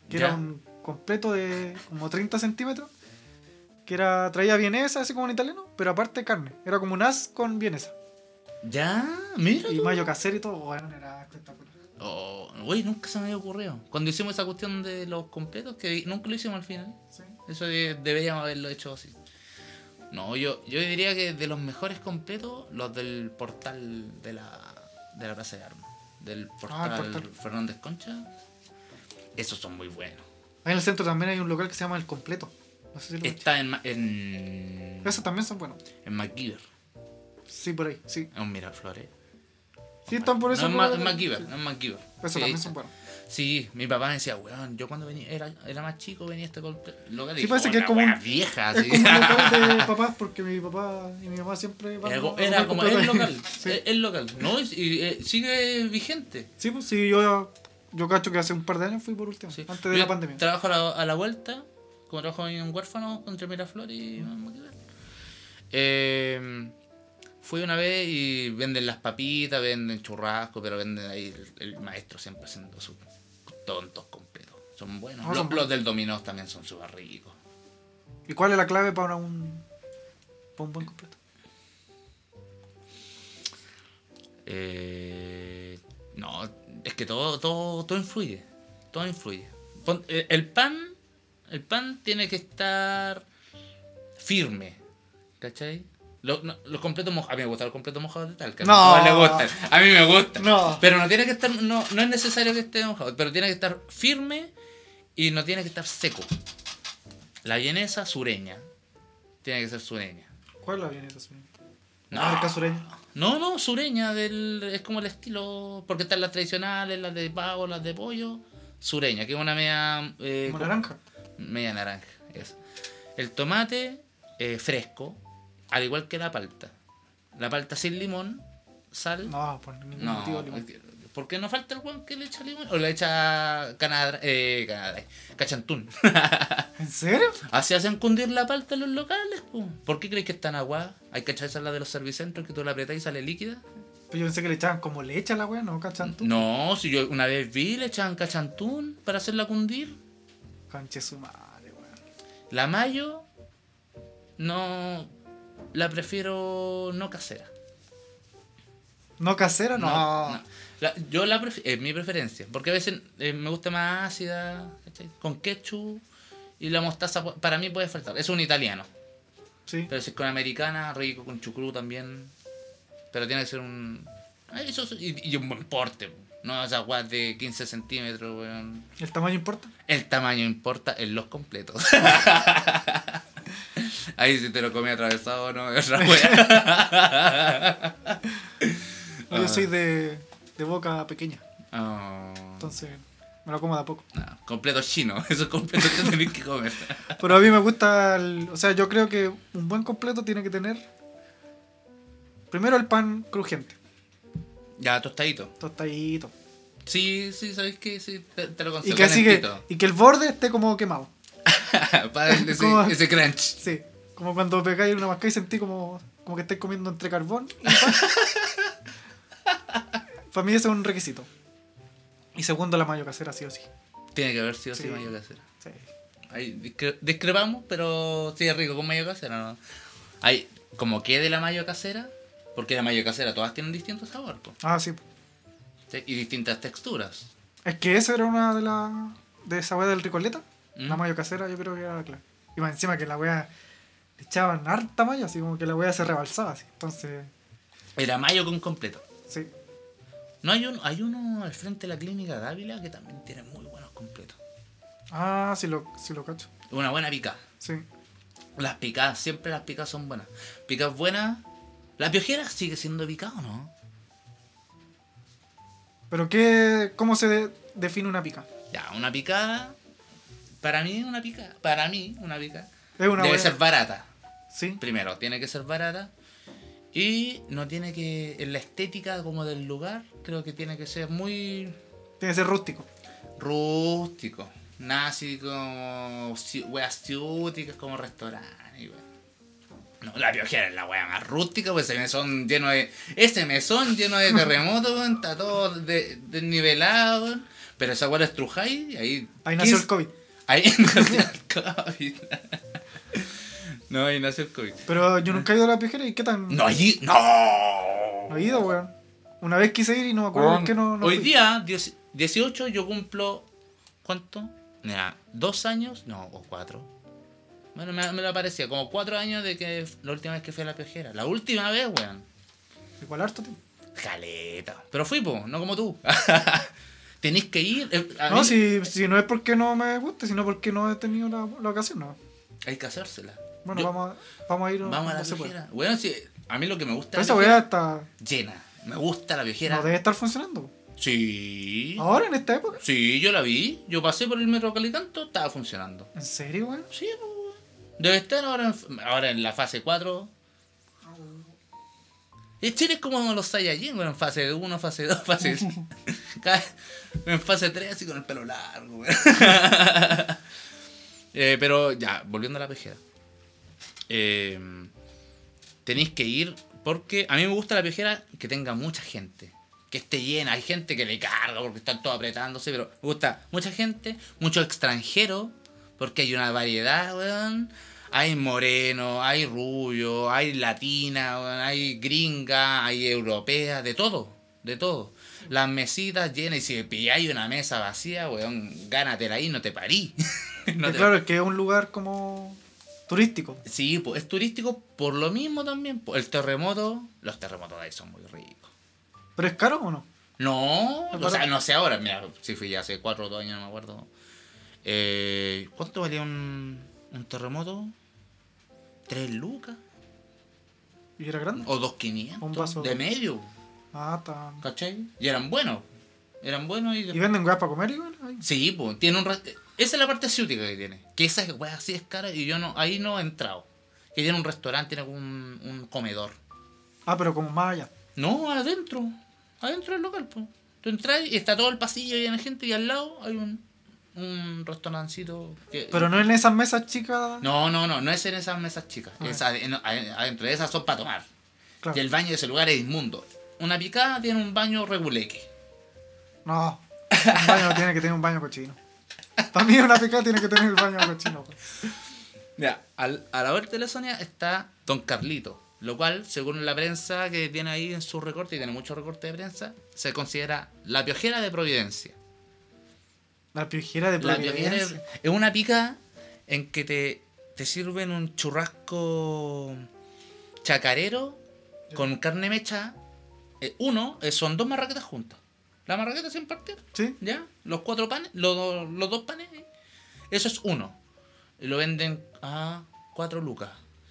Que Ya. era un completo de como 30 centímetros. Que era traía vienesa, así como un italiano, pero aparte carne. Era como un as con vienesa. Ya, mira. Y tú. mayo casero y todo. Bueno, era espectacular. Oh, güey, nunca se me había ocurrido. Cuando hicimos esa cuestión de los completos, que nunca lo hicimos al final. Sí. Eso de- deberíamos haberlo hecho así. No, yo, yo diría que de los mejores completos, los del portal de la, de la Plaza de Armas. Del portal, Ah, portal. Fernández Concha. Esos son muy buenos. Ahí en el centro también hay un local que se llama El Completo. No sé si lo. Está en, en, Esos también son buenos. en MacGyver. Sí, por ahí, sí. Es un Miraflores. Sí, están por eso. No es, es MacGyver, no es MacGyver. Esos Sí, también son buenos. Sí, mi papá me decía, weón, yo cuando venía, era, era más chico, venía este completo. Local Sí, parece que es "Oh, la como un- vieja, Es así. como un local de papás porque mi papá y mi mamá siempre van Era, a- era como el local, Sí. el, local, ¿no? Y, y, eh, sigue vigente. Sí, pues sí, yo, yo cacho que hace un par de años fui por último, Sí. antes de Yo la pandemia. Trabajo a la, a la vuelta, como trabajo en un huérfano entre Miraflores y. Eh, fui una vez y venden las papitas, venden churrasco, pero venden ahí el, el maestro siempre haciendo sus tontos completos. Son buenos. No, los, los del dominó también son súper ricos. ¿Y cuál es la clave para un, para un buen completo? Eh, no, es que todo, todo, todo influye. Todo influye. Pon- eh, el pan, el pan tiene que estar firme. ¿Cachai? Los, no, los completos mojados. A mí me gusta el completo mojado de tal. No. Mí me gustan. A mí me gusta. No. Pero no tiene que estar. No, no es necesario que esté mojado. Pero tiene que estar firme y no tiene que estar seco. La vienesa sureña. Tiene que ser sureña. ¿Cuál es la vieneta sureña? No. ¿La marca sureña? No, no, sureña. Del, es como el estilo. Porque están las tradicionales, las de pavo, las de pollo. Sureña, que es una media. eh, ¿Como co- naranja? Media naranja, eso. El tomate eh, fresco, al igual que la palta. La palta sin limón, sal. No, por ningún No, motivo limón. ¿por qué no falta el guan que le echa limón? O le echa canadra, eh, canadra, cachantún. ¿En serio? Así hacen cundir la palta en los locales. po. ¿Por qué crees que están agua? Hay que echar la de los servicentros que tú la apretas y sale líquida. Pero yo pensé que le echaban como leche a la wea, ¿no? ¿Cachan tú? No, si yo una vez vi, le echaban cachantún para hacerla cundir. Conche su madre, weón. La mayo, no. La prefiero no casera. ¿No casera? No. no. La- yo la es mi preferencia. Porque a veces eh, me gusta más ácida, ¿cachai? con ketchup. Y la mostaza para mí puede faltar. Es un italiano. Sí. Pero si es con americana, rico con chucrú también. Pero tiene que ser un. Ay, eso, y, y un buen porte. No esas guas de 15 centímetros, weón. ¿El tamaño importa? El tamaño importa en los completos. Ahí si te lo comí atravesado o no, es otra wea. No, Yo Ah. soy de, de boca pequeña, Oh, entonces me lo como de a poco. no, completo chino, esos completos que tenés que comer. Pero a mí me gusta, el- o sea, yo creo que un buen completo tiene que tener primero el pan crujiente, Ya, tostadito. tostadito. Sí, sí, ¿sabéis que Sí, te, te lo Y concedo. que así que, y que el borde esté como quemado. Para ese, crunch. Sí, como cuando pegáis una mascada y sentí como, como que estáis comiendo entre carbón y. Para mí ese es un requisito. Y segundo, la mayo casera, sí o sí. Tiene que haber sido así Sí. mayo casera. Sí. Ahí discre- discrepamos, pero sí es rico con mayo casera, ¿no? Hay, como quede la mayo casera, porque la mayo casera todas tienen distintos sabores po, Ah, sí. ¿sí? y distintas texturas. Es que esa era una de las. de esa weá del Ricoleta. ¿Mm? La mayo casera, yo creo que era la clave. Y más encima que la weá le echaban harta mayo, así como que la weá se rebalsaba, así. Entonces, Era mayo con completo. sí. No hay uno, hay uno al frente de la clínica Dávila que también tiene muy buenos completos. Ah, sí lo, sí lo cacho. Una buena pica. Sí. Las picadas, siempre las picadas son buenas. Picas buenas. ¿La piojera sigue siendo picada o no? Pero qué. ¿Cómo se de- define una pica? Ya, una picada. Para mí, una pica. Para mí, una pica. Es una Debe ser barata. Sí. Primero, tiene que ser barata. Y no tiene que. En la estética como del lugar, creo que tiene que ser muy Tiene que ser rústico. rústico. Nada así como. ci- Weas ciúticas como restaurantes. y. No, la piojera es la wea más rústica, pues ese mesón lleno de. Ese mesón lleno de terremotos, está todo de- desnivelado, weón. Pero esa wea la estrujáis y ahí. Ahí nació 15 el COVID. Ahí nació el COVID. No, ahí nació el COVID. Pero yo nunca he ido a la piojera y qué tan. No, allí. ¡No! No he ido, weón. Una vez quise ir y no me acuerdo por qué no. no Hoy fui. día, 10 18, yo cumplo. ¿Cuánto? Mira, ¿dos años? No, o cuatro. Bueno, me, me lo parecía, como cuatro años de que la última vez que fui a la piojera. La última vez, weón. Igual harto tiempo. Caleta. Pero fui, po, no como tú. Tenéis que ir. eh, a No, mí- si, si no es porque no me guste, sino porque no he tenido la, la ocasión, no. Hay que hacérsela. Bueno, Yo- vamos, a, vamos a ir. Vamos a la piojera. Bueno, sí, a mí lo que me gusta. Pero esa weá está. Llena. Me gusta la piojera. No debe estar funcionando. Sí. Ahora, en esta época. Sí, yo la vi. Yo pasé por el metro Calicanto, estaba funcionando. ¿En serio, weón? Sí, weón. Debe estar ahora en, ahora en la fase 4. Y Chile es como los Saiyajin, weón, en fase 1, fase 2, fase... Cada- en fase 3 así con el pelo largo, weón. Eh, pero ya, volviendo a la pejera. Eh, tenéis que ir porque a mí me gusta la pejera que tenga mucha gente. Que esté llena. Hay gente que le carga porque están todos apretándose, pero me gusta mucha gente, mucho extranjero, porque hay una variedad, weón. Hay moreno, hay rubio, hay latina, hay gringa, hay europea, de todo, de todo. Las mesitas llenas y si pilláis una mesa vacía, weón, gánatela ahí, no te parí. No te- claro, es que es un lugar como Turístico. Sí, pues es turístico por lo mismo también. El terremoto, los terremotos de ahí son muy ricos. ¿Pero es caro o no? No, ¿Es o sea, no sé ahora, mira, si fui ya hace cuatro o dos años, no me acuerdo. Eh, ¿Cuánto valía un, un terremoto? ¿Tres lucas? ¿Y era grande? ¿O dos quinientos? Un vaso. De medio, Ah, está. ¿cachai? Y eran buenos. Eran buenos y... ¿Y venden weas para comer igual? Ahí. Sí, pues, tiene un... Esa es la parte ciútica que tiene. Que esa wea así es cara y yo no... Ahí no he entrado. Que tiene un restaurante, tiene un, un comedor. Ah, pero como más allá. No, adentro. Adentro del local, pues. Tú entras y está todo el pasillo lleno de gente y al lado hay un, un restaurancito. Que... Pero no en esas mesas chicas. No, no, no, no es en esas mesas chicas. Ah. Es adentro. Esas son para tomar. Claro. Y el baño de ese lugar es inmundo. Una picada tiene un baño reguleque. No. Un baño tiene que tener un baño cochino. Para mí una picada tiene que tener el baño cochino. pues. Mira, al, a la vuelta de la Sonia está Don Carlito. Lo cual, según la prensa que tiene ahí en su recorte, y tiene mucho recorte de prensa, se considera la piojera de Providencia. La piojera de La piojera es, es una pica en que te, te sirven un churrasco chacarero con carne mecha. Eh, uno, eh, son dos marraquetas juntas. La marraqueta sin partir, ¿Sí? ¿ya? Los cuatro panes, los, los dos panes. eh, Eso es uno. Y lo venden a cuatro lucas.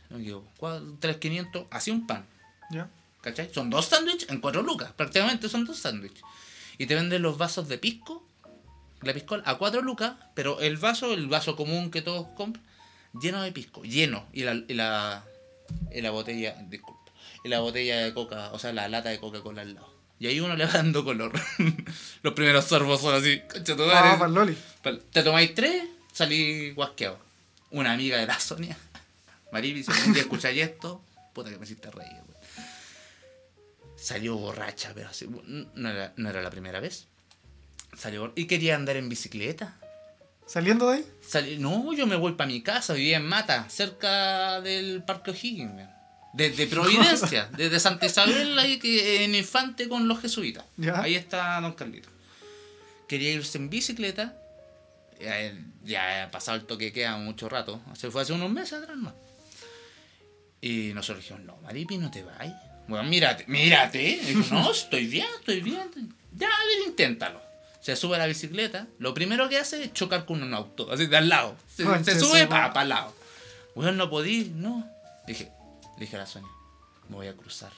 No me equivoco. Cuatro- tres quinientos, así un pan. ¿Ya? ¿Cachai? Son dos sándwiches en cuatro lucas. Prácticamente son dos sándwiches. Y te venden los vasos de pisco, la piscola, a cuatro lucas, pero el vaso, el vaso común que todos compran, lleno de pisco, lleno. Y la, y la, y la botella, disculpa, y la botella de coca, o sea, la lata de Coca-Cola al lado. Y ahí uno le va dando color. los primeros sorbos son así, concha tu madre. Ah, para Loli. Te tomáis tres, salí guasqueado. Una amiga de la Sonia, Mariby, si un día escucháis esto, puta que me hiciste reír, güey. Salió borracha, pero así, no era, no era la primera vez. Salió y quería andar en bicicleta. ¿Saliendo de ahí? No, yo me voy para mi casa, vivía en Mata, cerca del Parque O'Higgins. Desde Providencia, desde Santa Isabel, ahí que en Infante con los jesuitas. Ya. Ahí está Don Carlito. Quería irse en bicicleta. Ya, ya ha pasado el toque queda mucho rato. Se fue hace unos meses atrás, ¿no? Y nosotros dijimos, no, Maripi, no te vayas. Bueno, mírate, mírate. Dijo, no, estoy bien, estoy bien. Ya, a ver, inténtalo. Se sube a la bicicleta. Lo primero que hace es chocar con un auto, así de al lado. Se, sube para al lado. Bueno, no podí, no. Dije, dije a la Sonia, me voy a cruzar.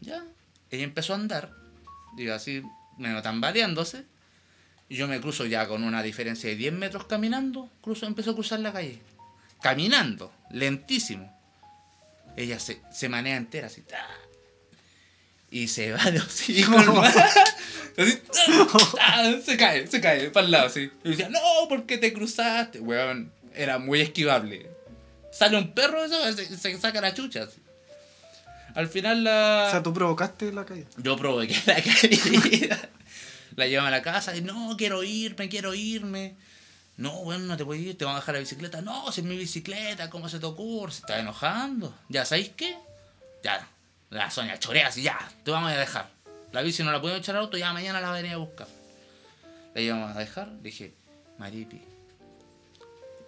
Ya. Ella empezó a andar, digo así, medio tambaleándose. Y yo me cruzo ya con una diferencia de 10 metros caminando. Cruzo, empezó a cruzar la calle. Caminando, lentísimo. Ella se, se manea entera así. ta. Y se va de hocico, hermano. Así, ta, se cae, se cae, para el lado así. Y decía, no, ¿por qué te cruzaste? Weón, era muy esquivable. Sale un perro, eso, se, se saca la chucha. así. Al final la... O sea, tú provocaste la caída. Yo provoqué la caída. La llevamos a la casa y no, quiero irme, quiero irme. No, bueno, no te puedes ir, te van a dejar la bicicleta. No, si es mi bicicleta, ¿cómo se te ocurre? Se está enojando. Ya, ¿sabéis qué? Ya, la Sonia chorea así, ya, te vamos a dejar. La bici no la podemos echar al auto, ya mañana la venía a buscar. La íbamos a dejar, dije, Maripi,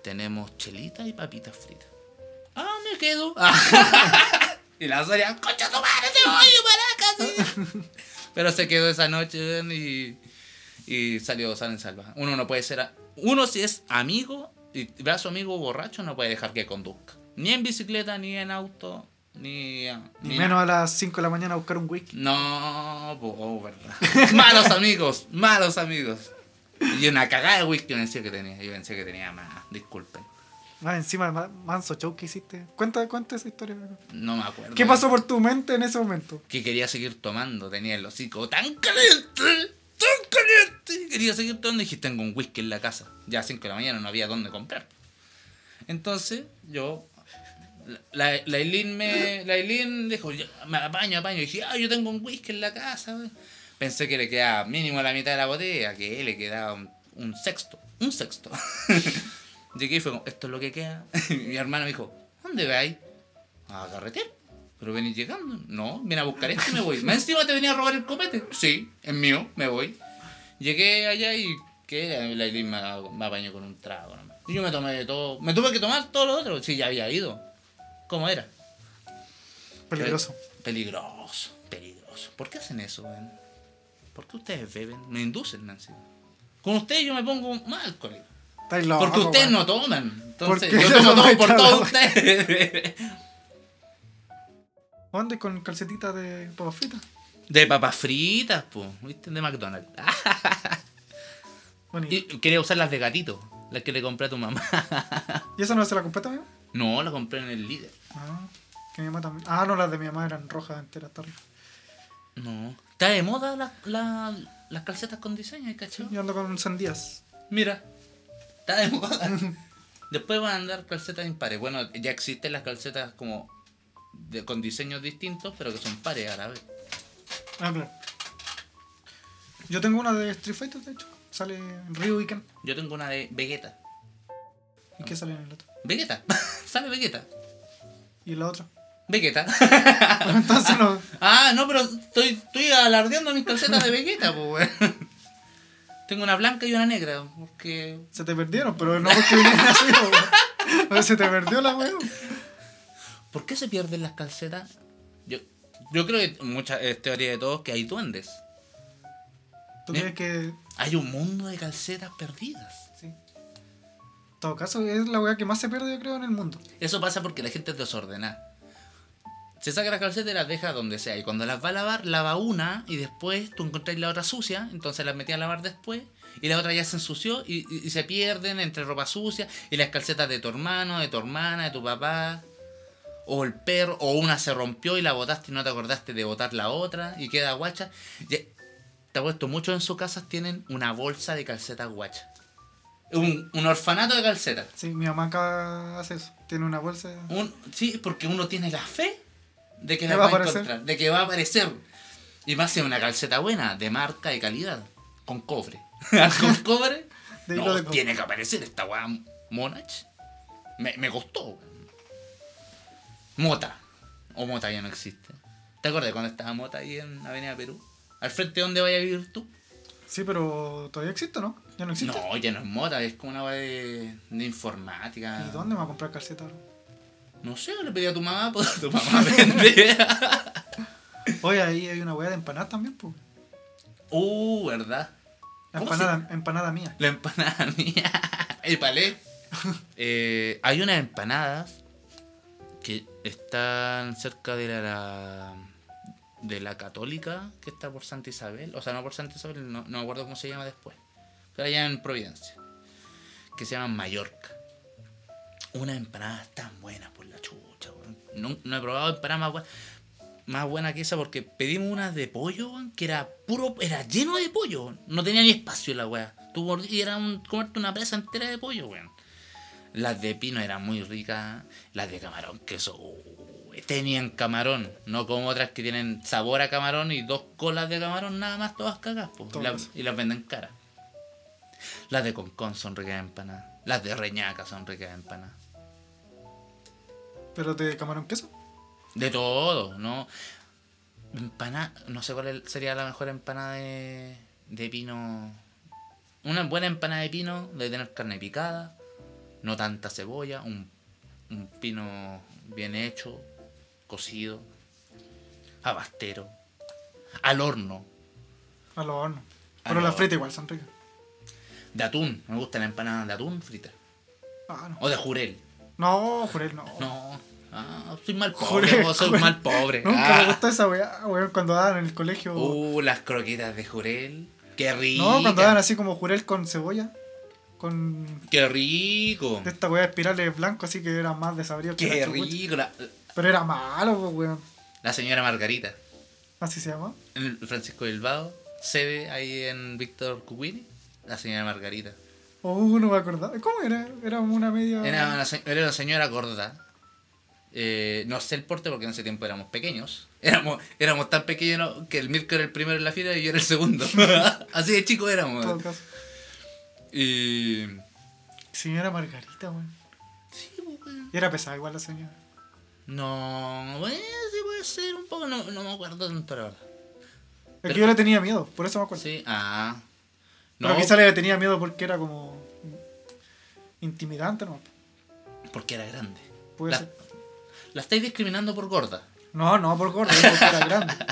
tenemos chelita y papitas fritas. Ah, me quedo. y la Sonia, concha tu madre, te voy para casa. Pero se quedó esa noche y, y salió sano en salva. Uno no puede ser. uno, si es amigo y ve su amigo borracho, no puede dejar que conduzca. Ni en bicicleta, ni en auto, ni. Ni ni menos a las 5 de la mañana a buscar un whisky. No, oh, verdad. malos amigos, malos amigos. Y una cagada de whisky pensé que tenía. Yo pensé que tenía más. Disculpen. Ah, encima, ma- manso show que hiciste. Cuenta, cuenta esa historia. No me acuerdo. ¿Qué pasó por tu mente en ese momento? que quería seguir tomando, tenía el hocico tan caliente, tan caliente. Quería seguir tomando y dije, tengo un whisky en la casa. Ya a 5 de la mañana no había dónde comprar. Entonces, yo, la, la me, la Eileen dijo, "Ya, me apaño, apaño. Y dije, ah, yo tengo un whisky en la casa. wey". Pensé que le quedaba mínimo la mitad de la botella, que le quedaba un, sexto, un sexto. Llegué y fue como, esto es lo que queda. Mi hermano me dijo, ¿dónde vais? A carretera. ¿Pero venís llegando? No, vine a buscar esto y me voy. ¿Más encima te venía a robar el copete? Sí, es mío, me voy. Llegué allá y que la Eileen me, me apañó con un trago. nomás. Y yo me tomé todo. Me tuve que tomar todo lo otro. Sí, ya había ido. ¿Cómo era? Peligroso. Peligroso, peligroso. ¿Por qué hacen eso, weón? ¿Por qué ustedes beben? Me inducen, Nancy. Con ustedes yo me pongo mal, colega. Estáis locos, Porque ustedes weón. no toman. Entonces, yo tomo todo tomáis por todos ustedes. ¿Dónde con calcetitas de papas fritas? De papas fritas, pues. ¿Viste? De McDonald's. Y, quería usar las de gatito. Las que le compré a tu mamá. ¿y esa no se la compré también? No, la compré en el líder. Ah, que mi mamá también. Ah, no, las de mi mamá eran rojas enteras, rico. No. Está de moda la- la- las calcetas con diseño, ¿eh, ¿cachai? Yo ando con sandías. Mira. Está de moda. Después van a andar calcetas impares. Bueno, ya existen las calcetas como de, con diseños distintos, pero que son pares a la vez. Ah, claro. Yo tengo una de Street Fighter, de hecho. Sale en Ryu Weekend. Yo tengo una de Vegeta. ¿Y qué sale en el otro? Vegeta. Sale Vegeta. ¿Y la otra? Vegeta. Entonces no. ah, no, pero estoy, estoy alardeando mis calcetas de Vegeta, pues, weón. Tengo una blanca y una negra, porque... Se te perdieron, pero no porque vinieron así, weón. O sea, Se te perdió la weón. ¿Por qué se pierden las calcetas? Yo, yo creo que mucha es teoría de todos que hay duendes. ¿Tú ¿Eh? crees que.? Hay un mundo de calcetas perdidas. Todo caso, es la weá que más se pierde, yo creo, en el mundo. Eso pasa porque la gente es desordenada. Se saca las calcetas y las deja donde sea. Y cuando las va a lavar, lava una y después tú encontrás la otra sucia. Entonces las metí a lavar después. Y la otra ya se ensució y, se pierden entre ropa sucia y las calcetas de tu hermano, de tu hermana, de tu papá. O el perro, o una se rompió y la botaste y no te acordaste de botar la otra y queda guacha. Te apuesto, muchos en sus casas tienen una bolsa de calcetas guacha. Un, un orfanato de calcetas. Sí, mi mamá acá hace eso. Tiene una bolsa. Un- sí, porque uno tiene la fe de que la va va a a aparecer. encontrar, de que va a aparecer. Y más en una calceta buena, de marca y calidad, con cobre. con cobre, De no, de tiene que aparecer esta weá Monach. Me, me costó. Mota. O Mota ya no existe. ¿Te acuerdas cuando estaba Mota ahí en Avenida Perú? ¿Al frente de dónde vaya a vivir tú? Sí, pero todavía existe, ¿no? Ya no existe. No, ya no es Mota, es como una weá de, de informática. ¿Y dónde me va a comprar calcetas? No sé, le pedí a tu mamá, pues tu mamá vende. Oye, ahí hay una weá de empanadas también, pues. Uh, ¿verdad? La ¿Cómo empanada, empanada mía. La empanada mía. El palé. Eh, hay unas empanadas que están cerca de la, la- de la católica que está por Santa Isabel. O sea, no por Santa Isabel, no, no me acuerdo cómo se llama después. Pero allá en Providencia. Que se llaman Mallorca. Unas empanadas tan buenas por la chucha, weón. No, no he probado empanadas más buenas. Buena que esa porque pedimos unas de pollo, que era puro, era lleno de pollo, no tenía ni espacio la weá. Tú y era un, comerte una presa entera de pollo, weón. Las de pino eran muy ricas, las de camarón, que eso, uh, tenían camarón, no como otras que tienen sabor a camarón y dos colas de camarón nada más todas cagas, pues, las- y las venden caras. Las de concón son ricas empanadas, las de reñaca son ricas empanadas. Pero de camarón queso. De todo, ¿no? Empanada, no sé cuál sería la mejor empanada de, de pino. Una buena empanada de pino debe tener carne picada, no tanta cebolla, un, un pino bien hecho, cocido, abastero, al horno, A los hornos. A Pero las fritas igual son ricas. de atún. Me gusta la empanada de atún frita. Ah, no. O de jurel. No, jurel, no. No, ah, soy mal pobre, Jurel, vos soy jurel. mal pobre. Nunca Ah. me gustó esa weá, weón, cuando daban en el colegio. Uh, las croquetas de jurel. Qué rico. no, cuando daban así como jurel con cebolla. Con Qué rico. de esta weá de espirales blancos, así que era más desabrido que Qué rico. La, Pero era malo, pues, weón. la señora Margarita. Así se llama. En el Francisco Bilbao. Sede ahí en Víctor Cuquini. La señora Margarita. Oh, no me acordaba. ¿Cómo era? Era una media. Era una, se- era una señora gorda. Eh, no sé el porte porque en ese tiempo éramos pequeños. Éramos, éramos tan pequeños que el Mirko era el primero en la fila y yo era el segundo. Así de chicos en éramos. todo caso. Y. Señora Margarita, weón. Sí, pues, weón. Y era pesada igual la señora. No, bueno, sí puede ser un poco, no, no me acuerdo tanto la verdad. Es Pero- que yo le tenía miedo, por eso me acuerdo. Sí, ah. Pero No, quizá le tenía miedo porque era como. intimidante, ¿no? Porque era grande. Puede La, ser. la estáis discriminando por gorda. No, no, por gordo, porque era grande.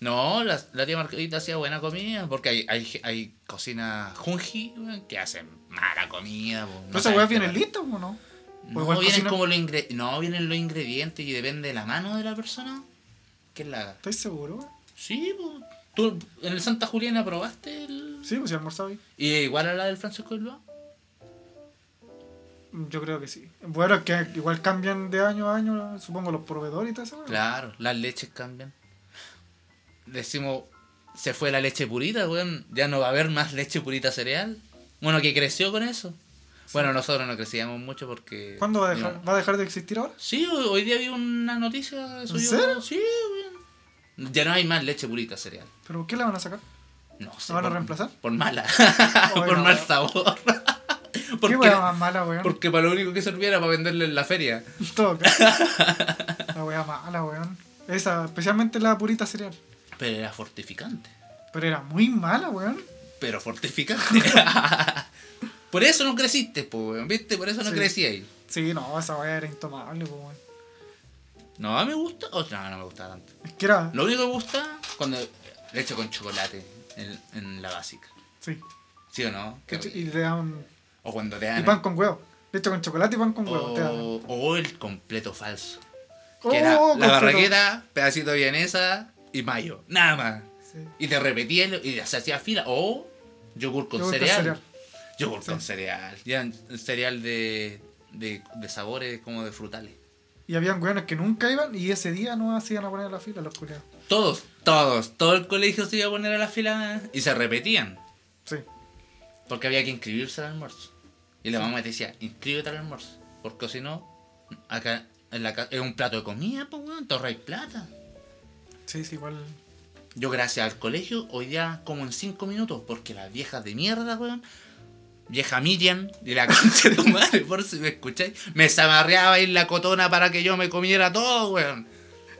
No, la, la tía Margarita hacía buena comida, porque hay, hay, hay cocina junji que hacen mala comida. po, no ¿Pero vienen weá. listas o no? No, igual vienen cocina- como los ingre- no, vienen los ingredientes y depende de la mano de la persona. ¿Qué la haga? ¿Estás seguro? Sí, po. ¿Tú en el Santa Juliana probaste el... Sí, pues si almorzaba ahí. ¿Y igual a la del Francisco Bilbao? Yo creo que sí. Bueno, es que igual cambian de año a año, supongo, los proveedores y todo eso. Claro, las leches cambian. Decimos, se fue la leche purita, weón. Ya no va a haber más leche purita cereal. Bueno, que creció con eso. Bueno, nosotros no crecíamos mucho porque... ¿Cuándo va a dejar, no. va a dejar de existir ahora? Sí, hoy día vi una noticia. subió- serio? Sí, weón. Ya no hay más leche purita cereal. ¿Pero por qué la van a sacar? No sé. ¿La van a reemplazar? Por mala. Oye, por no, mal sabor. ¿Qué porque, wea más mala, weón? porque para lo único que servía era para venderle en la feria. Todo. La wea mala, weón. Esa, especialmente la purita cereal. Pero era fortificante. Pero era muy mala, weón. Pero fortificante. Por eso no creciste, weón. ¿Viste? Por eso no Sí. crecí ahí. Sí, no, esa wea era intomable, po, weón. No, a mí me gusta. No, no me gusta tanto. Es que era. Lo único que me gusta cuando leche con chocolate en, en la básica. Sí. ¿Sí o no? Qué Y le daban. O cuando te Y dan. pan con huevo. Leche con chocolate y pan con huevo. te o, o el completo falso. Que Oh, era la barraqueta, pedacito de vienesa y mayo. Nada más. Sí. Y te repetía y y se hacía fila. O yogur con Yogur con cereal. Yogur Sí. con cereal. Ya cereal de, de, de sabores como de frutales. Y habían weones que nunca iban y ese día no hacían a poner la fila los culiados. Todos, todos, todo el colegio se iba a poner a la fila y se repetían. Sí. Porque había que inscribirse al almuerzo. Y la mamá te decía, inscríbete al almuerzo. Porque si no, acá en la ca- es un plato de comida, pues weón, te ahorráis plata. Sí, sí, igual. Yo gracias al colegio, hoy día como en 5 minutos, porque las viejas de mierda, weón, vieja Miriam, y la concha de tu madre, por si me escucháis, me zamarreaba ahí la cotona para que yo me comiera todo, weón.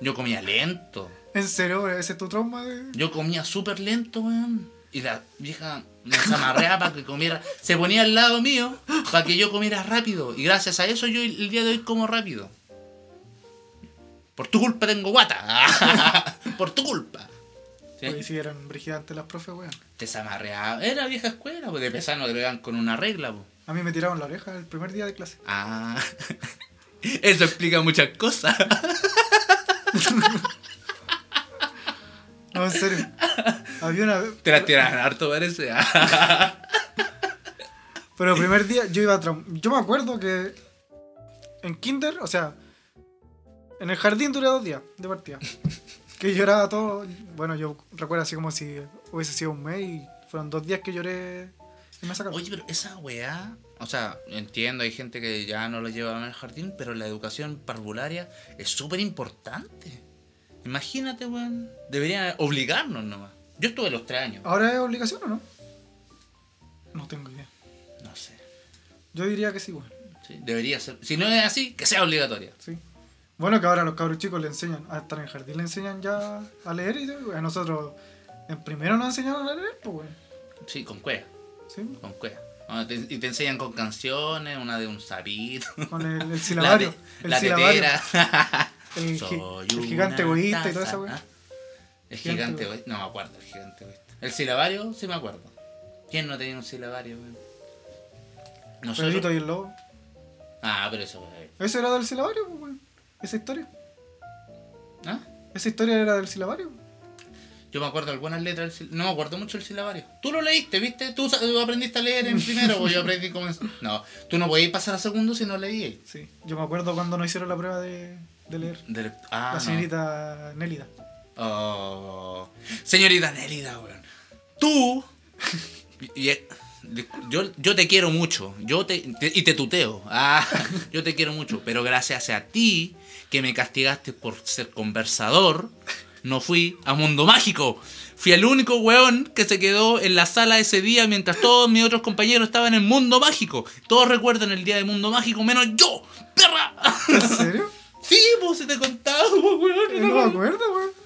Yo comía lento. ¿En serio? ¿Ese es tu trauma? De... Yo comía súper lento, weón. Y la vieja me zamarreaba para que comiera. Se ponía al lado mío para que yo comiera rápido. Y gracias a eso yo el día de hoy como rápido. Por tu culpa tengo guata. Por tu culpa. ¿Sí? Oye, sí, eran brigidantes las profes, weón. Te zamarreaba. Era vieja escuela, pues de pesar no te con una regla, pues. A mí me tiraron la oreja el primer día de clase. Ah. Eso explica muchas cosas. No, en serio. Había una. Te las tiran harto, parece. Pero el primer día yo iba a Yo me acuerdo que en Kinder, o sea, en el jardín duré dos días de partida. Que lloraba todo. Bueno, yo recuerdo así como si hubiese sido un mes y fueron dos días que lloré y me sacaron. Oye, pero esa weá, o sea, entiendo, hay gente que ya no lo lleva en el jardín, pero la educación parvularia es súper importante. Imagínate, weón. Deberían obligarnos nomás. Yo estuve los tres años. ¿Ahora es obligación o no? No tengo idea. No sé. Yo diría que sí, weón. Sí, debería ser. Si no es así, que sea obligatoria. Sí. Bueno, que ahora los cabros chicos le enseñan, a estar en el jardín le enseñan ya a leer y a nosotros en primero nos enseñaron a leer, pues, weón. Sí, con cuea. Sí, Con cuea. Y te enseñan con canciones, una de un sapito. con el, el La, silabario. te- el la silabario. tetera. El, Soy el gigante egoísta y toda esa weá. Ah, El Gigante egoísta. No me acuerdo, el gigante egoísta. El silabario, sí me acuerdo. ¿Quién no tenía un silabario, weón? Nosotros. Pedrito y el lobo. Ah, pero eso, weón. Ese era del silabario, pues, weón. Esa historia. ¿Ah? Esa historia era del silabario. Yo me acuerdo algunas letras del No me acuerdo mucho del silabario. Tú lo leíste, ¿viste? Tú, aprendiste a leer en primero, o yo aprendí como. No, tú no podías pasar a segundo si no leías. Sí. Yo me acuerdo cuando nos hicieron la prueba de, de leer. De- Ah, la no. señorita Nélida. Oh, señorita Nélida, weón. Tú. y- yo, yo te quiero mucho. Yo te, te- y te tuteo. Ah, yo te quiero mucho. Pero gracias a ti, que me castigaste por ser conversador, no fui a Mundo Mágico. Fui el único weón que se quedó en la sala ese día mientras todos mis otros compañeros estaban en Mundo Mágico. Todos recuerdan el día de Mundo Mágico, menos yo, perra. ¿En serio? sí, pues se te contaba, weón. no me acuerdo, weón.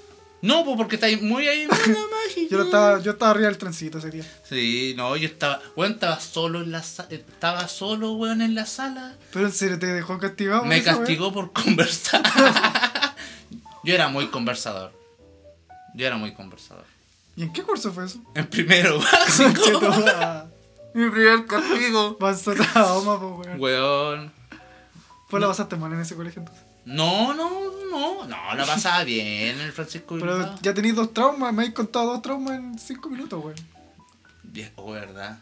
No, pues porque estáis muy ahí. Yo, no estaba, yo estaba arriba del trencito ese día. Sí, no, yo estaba. Weón, estaba solo en la sala. Estaba solo, weón, en la sala. Pero en serio, te dejó castigado. Me eso, weón? castigó por conversar. yo era muy conversador. Yo era muy conversador. ¿Y en qué curso fue eso? En primero básico. toda- Mi primer castigo. Pasó trauma, po, weón. Weón. Pues la pasaste mal en ese colegio entonces. No, no, no. No, la pasaba bien el Francisco Pero Bilbao. ya tenéis dos traumas, me habéis contado dos traumas en cinco minutos, weón. Viejo, ¿verdad?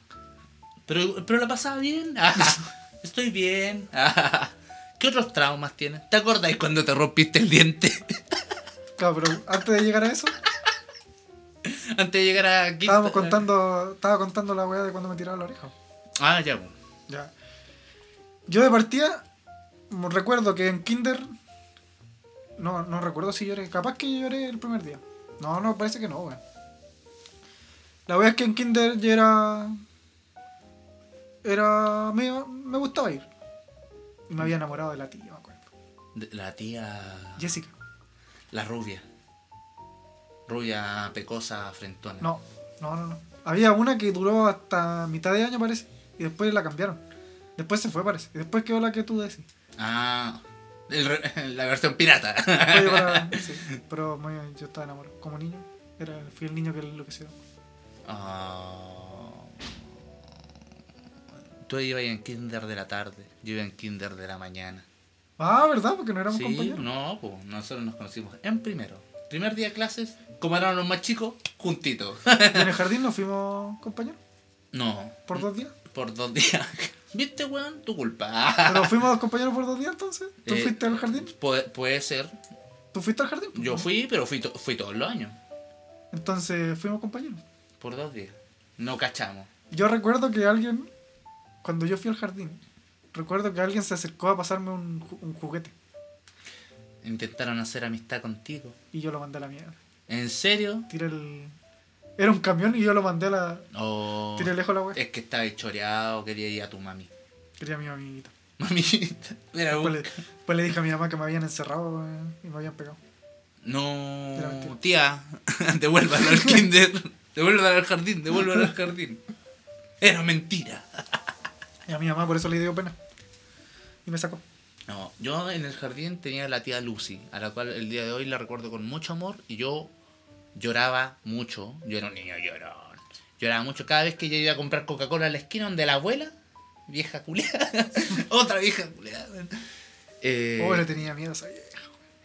Pero, pero la pasaba bien. Estoy bien. ¿Qué otros traumas tienes? ¿Te acordáis cuando te rompiste el diente? Claro, pero antes de llegar a eso, Antes de llegar a quinta- estábamos contando, estaba contando la weá de cuando me tiraba la oreja. Ah, ya. Ya. Yo de partida, recuerdo que en Kinder. No, no recuerdo si lloré. Capaz que lloré el primer día. No, no, parece que no, weón. La wea es que en Kinder yo era. Era. Me, me gustaba ir. Y me había enamorado de la tía, me acuerdo. De- La tía. Jessica. La rubia. Rubia, pecosa, frentona. No, no, no, no. Había una que duró hasta mitad de año, parece. Y después la cambiaron. Después se fue, parece. Y después quedó la que tú decís. Ah, el la versión pirata. Oye, para- sí, pero muy- yo estaba enamorado. Como niño, era, fui el niño que enloqueció. Ah. Tú ibas en kinder de la tarde, yo iba en kinder de la mañana. Ah, ¿verdad? Porque no éramos Sí, compañeros. no, pues nosotros nos conocimos en primero. Primer día de clases, como éramos los más chicos, juntitos. Y en el jardín nos fuimos compañeros no, por dos días. Por dos días. ¿Viste, weón? Tu culpa. Pero fuimos compañeros por dos días entonces. ¿Tú Eh, fuiste al jardín? Puede, puede ser. ¿Tú fuiste al jardín? Yo fui, pero fui, to- fui todos los años. Entonces fuimos compañeros. Por dos días. No cachamos. Yo recuerdo que alguien, cuando yo fui al jardín, recuerdo que alguien se acercó a pasarme un, ju- un juguete. Intentaron hacer amistad contigo. Y yo lo mandé a la mierda. ¿En serio? Tiré el. Era un camión y yo lo mandé a la. O Tiré lejos la wea. es que estaba choreado, quería ir a tu mami. Quería a mi amiguita. Mamita. Mira, Después le, después le dije a mi mamá que me habían encerrado y me habían pegado. No, tía, devuélvalo al kinder, devuélvalo al jardín, devuélvalo al jardín. Era mentira. Y a mi mamá por eso le dio pena. Y me sacó. No, yo en el jardín tenía a la tía Lucy, a la cual el día de hoy la recuerdo con mucho amor y yo lloraba mucho. Yo era un niño llorón. Lloraba mucho cada vez que yo iba a comprar Coca-Cola en la esquina donde la abuela, vieja culiada, otra vieja culiada. Eh, Oh, le tenía miedo a esa vieja.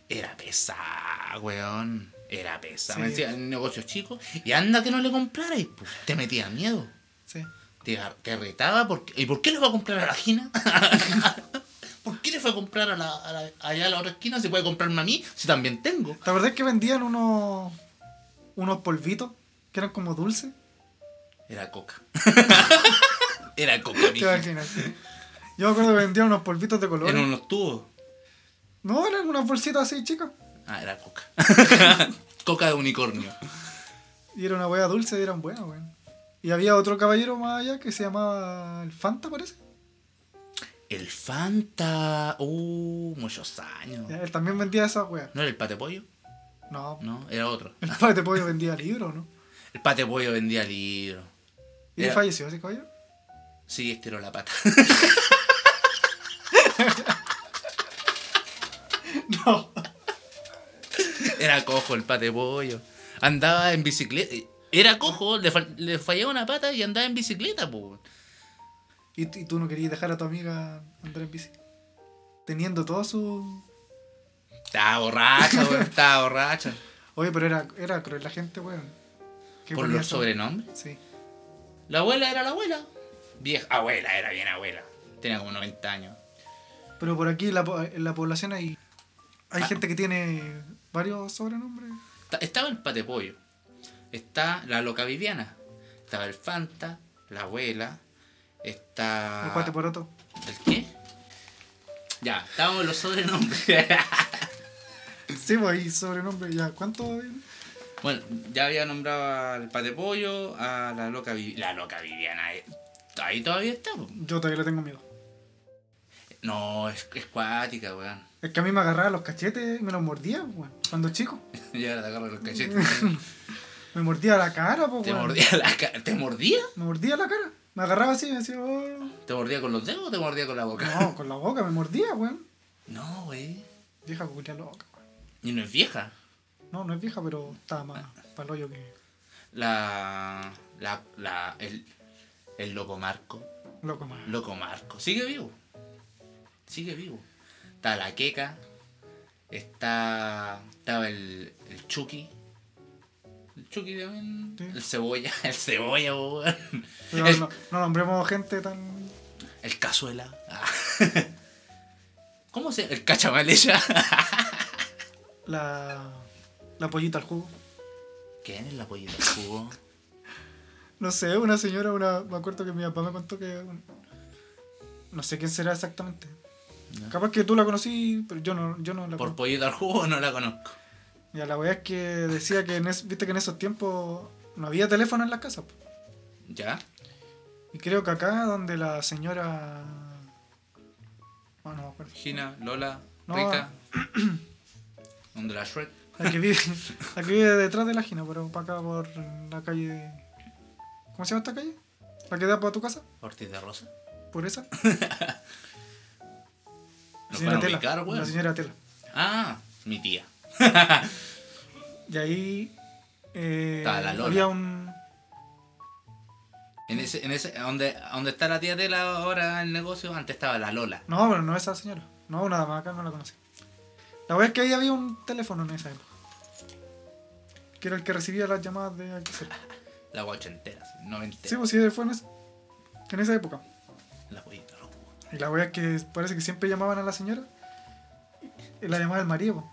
Era pesada, weón. Era pesada. Sí. Me decía, negocios chicos. Y anda que no le comprarais, pues. Te metía miedo. Sí. Te, te retaba. Porque, ¿Y por qué le va a comprar a la esquina? ¿Por qué le fue a comprar a la, a la- allá a la otra esquina? Si puede comprarme a mí, si también tengo. ¿Te acordás que vendían unos. Unos polvitos que eran como dulces? Era coca. Era coca, ¿Te imaginas? Yo me acuerdo que vendían unos polvitos de colores. Eran unos tubos. No, eran unas bolsitas así, chicas. Ah, era coca. coca de unicornio. Y era una wea dulce y eran buenas, weón. Y había otro caballero más allá que se llamaba el Fanta, parece. El Fanta. Uh, muchos años. Él también vendía esas weas. ¿No era el pate pollo? No, No, era otro. el de pollo vendía libros, ¿no? El pate pollo vendía libros. ¿Y Era- falleció ese caballero? Sí, estiró la pata. No. Era cojo el pate pollo. Andaba en bicicleta. Era cojo, le, fal- le fallaba una pata y andaba en bicicleta, po. ¿Y, y tú no querías dejar a tu amiga andar en bici? Teniendo todo su... Estaba borracha, weón. Estaba borracha. Oye, pero era, era cruel la gente, weón. ¿Qué Por los eso? sobrenombres. Sí. La abuela era la abuela. Vieja. Abuela, era bien abuela. Tenía como 90 años. Pero por aquí en la, en la población hay, hay Ah. gente que tiene varios sobrenombres. Ta- Estaba el pate pollo. Está la loca Viviana. Estaba el Fanta, la abuela. Está. El cuate poroto. ¿El qué? Ya, estábamos los sobrenombres. Sí, pues hay sobrenombres. Ya, ¿cuánto? bueno, ya había nombrado al pate pollo, a la loca Viviana. La loca Viviana. eh, Ahí todavía está. po. Yo todavía le tengo miedo. No, es, es cuática, weón. Es que a mí me agarraba los cachetes y me los mordía, weón. Cuando chico. Y ahora te agarro los cachetes. Me mordía la cara, po, ¿Te weón. mordía la cara? ¿Te mordía? Me mordía la cara. Me agarraba así y me decía, oh. ¿Te mordía con los dedos o te mordía con la boca? No, con la boca me mordía, weón. No, güey. Vieja culia loca. Y no es vieja. No, no es vieja, pero estaba más para el hoyo que La. La. la el, el loco Marco. loco más. Loco Marco. Sigue vivo. Sigue vivo. Está la queca. Está. Estaba el. El Chucky. El Chucky también. Sí. El cebolla. El cebolla, weón. Pero El- no, no nombremos gente tan. El cazuela. Ah. ¿Cómo se El cachamaleya. La. La pollita al jugo. ¿Quién es la pollita del jugo? No sé, una señora, una. Me acuerdo que mi papá me contó que. No sé quién será exactamente. No. Capaz que tú la conocí, pero yo no, yo no la Por conozco. pollita al jugo no la conozco. Ya la weá es que decía que en es- viste que en esos tiempos no había teléfono en las casas. ¿Ya? Y creo que acá donde la señora. Ah, no me acuerdo. Gina, Lola, No. Rita. Donde la Shrek. La que vive, la que vive detrás de la Gina, pero para acá por la calle. ¿Cómo se llama esta calle? ¿La que da para tu casa? Ortiz de Rosa. ¿Por esa? Nos señora Tela. ubicar. La señora Tela. Ah, mi tía. Y ahí. eh, la Lola. había un. En ese, en ese, donde, donde está la tía Tela ahora el negocio, antes estaba la Lola. No, pero no esa señora. No, una dama acá no la conocí. La verdad es que ahí había un teléfono en esa época. Que era el que recibía las llamadas de aquí cerca. La guachentera, sí, noventera. Sí, pues sí, fue en, esa- en esa época. La pollita al jugo. Y la wea es que parece que siempre llamaban a la señora. Y la llamaba el marido.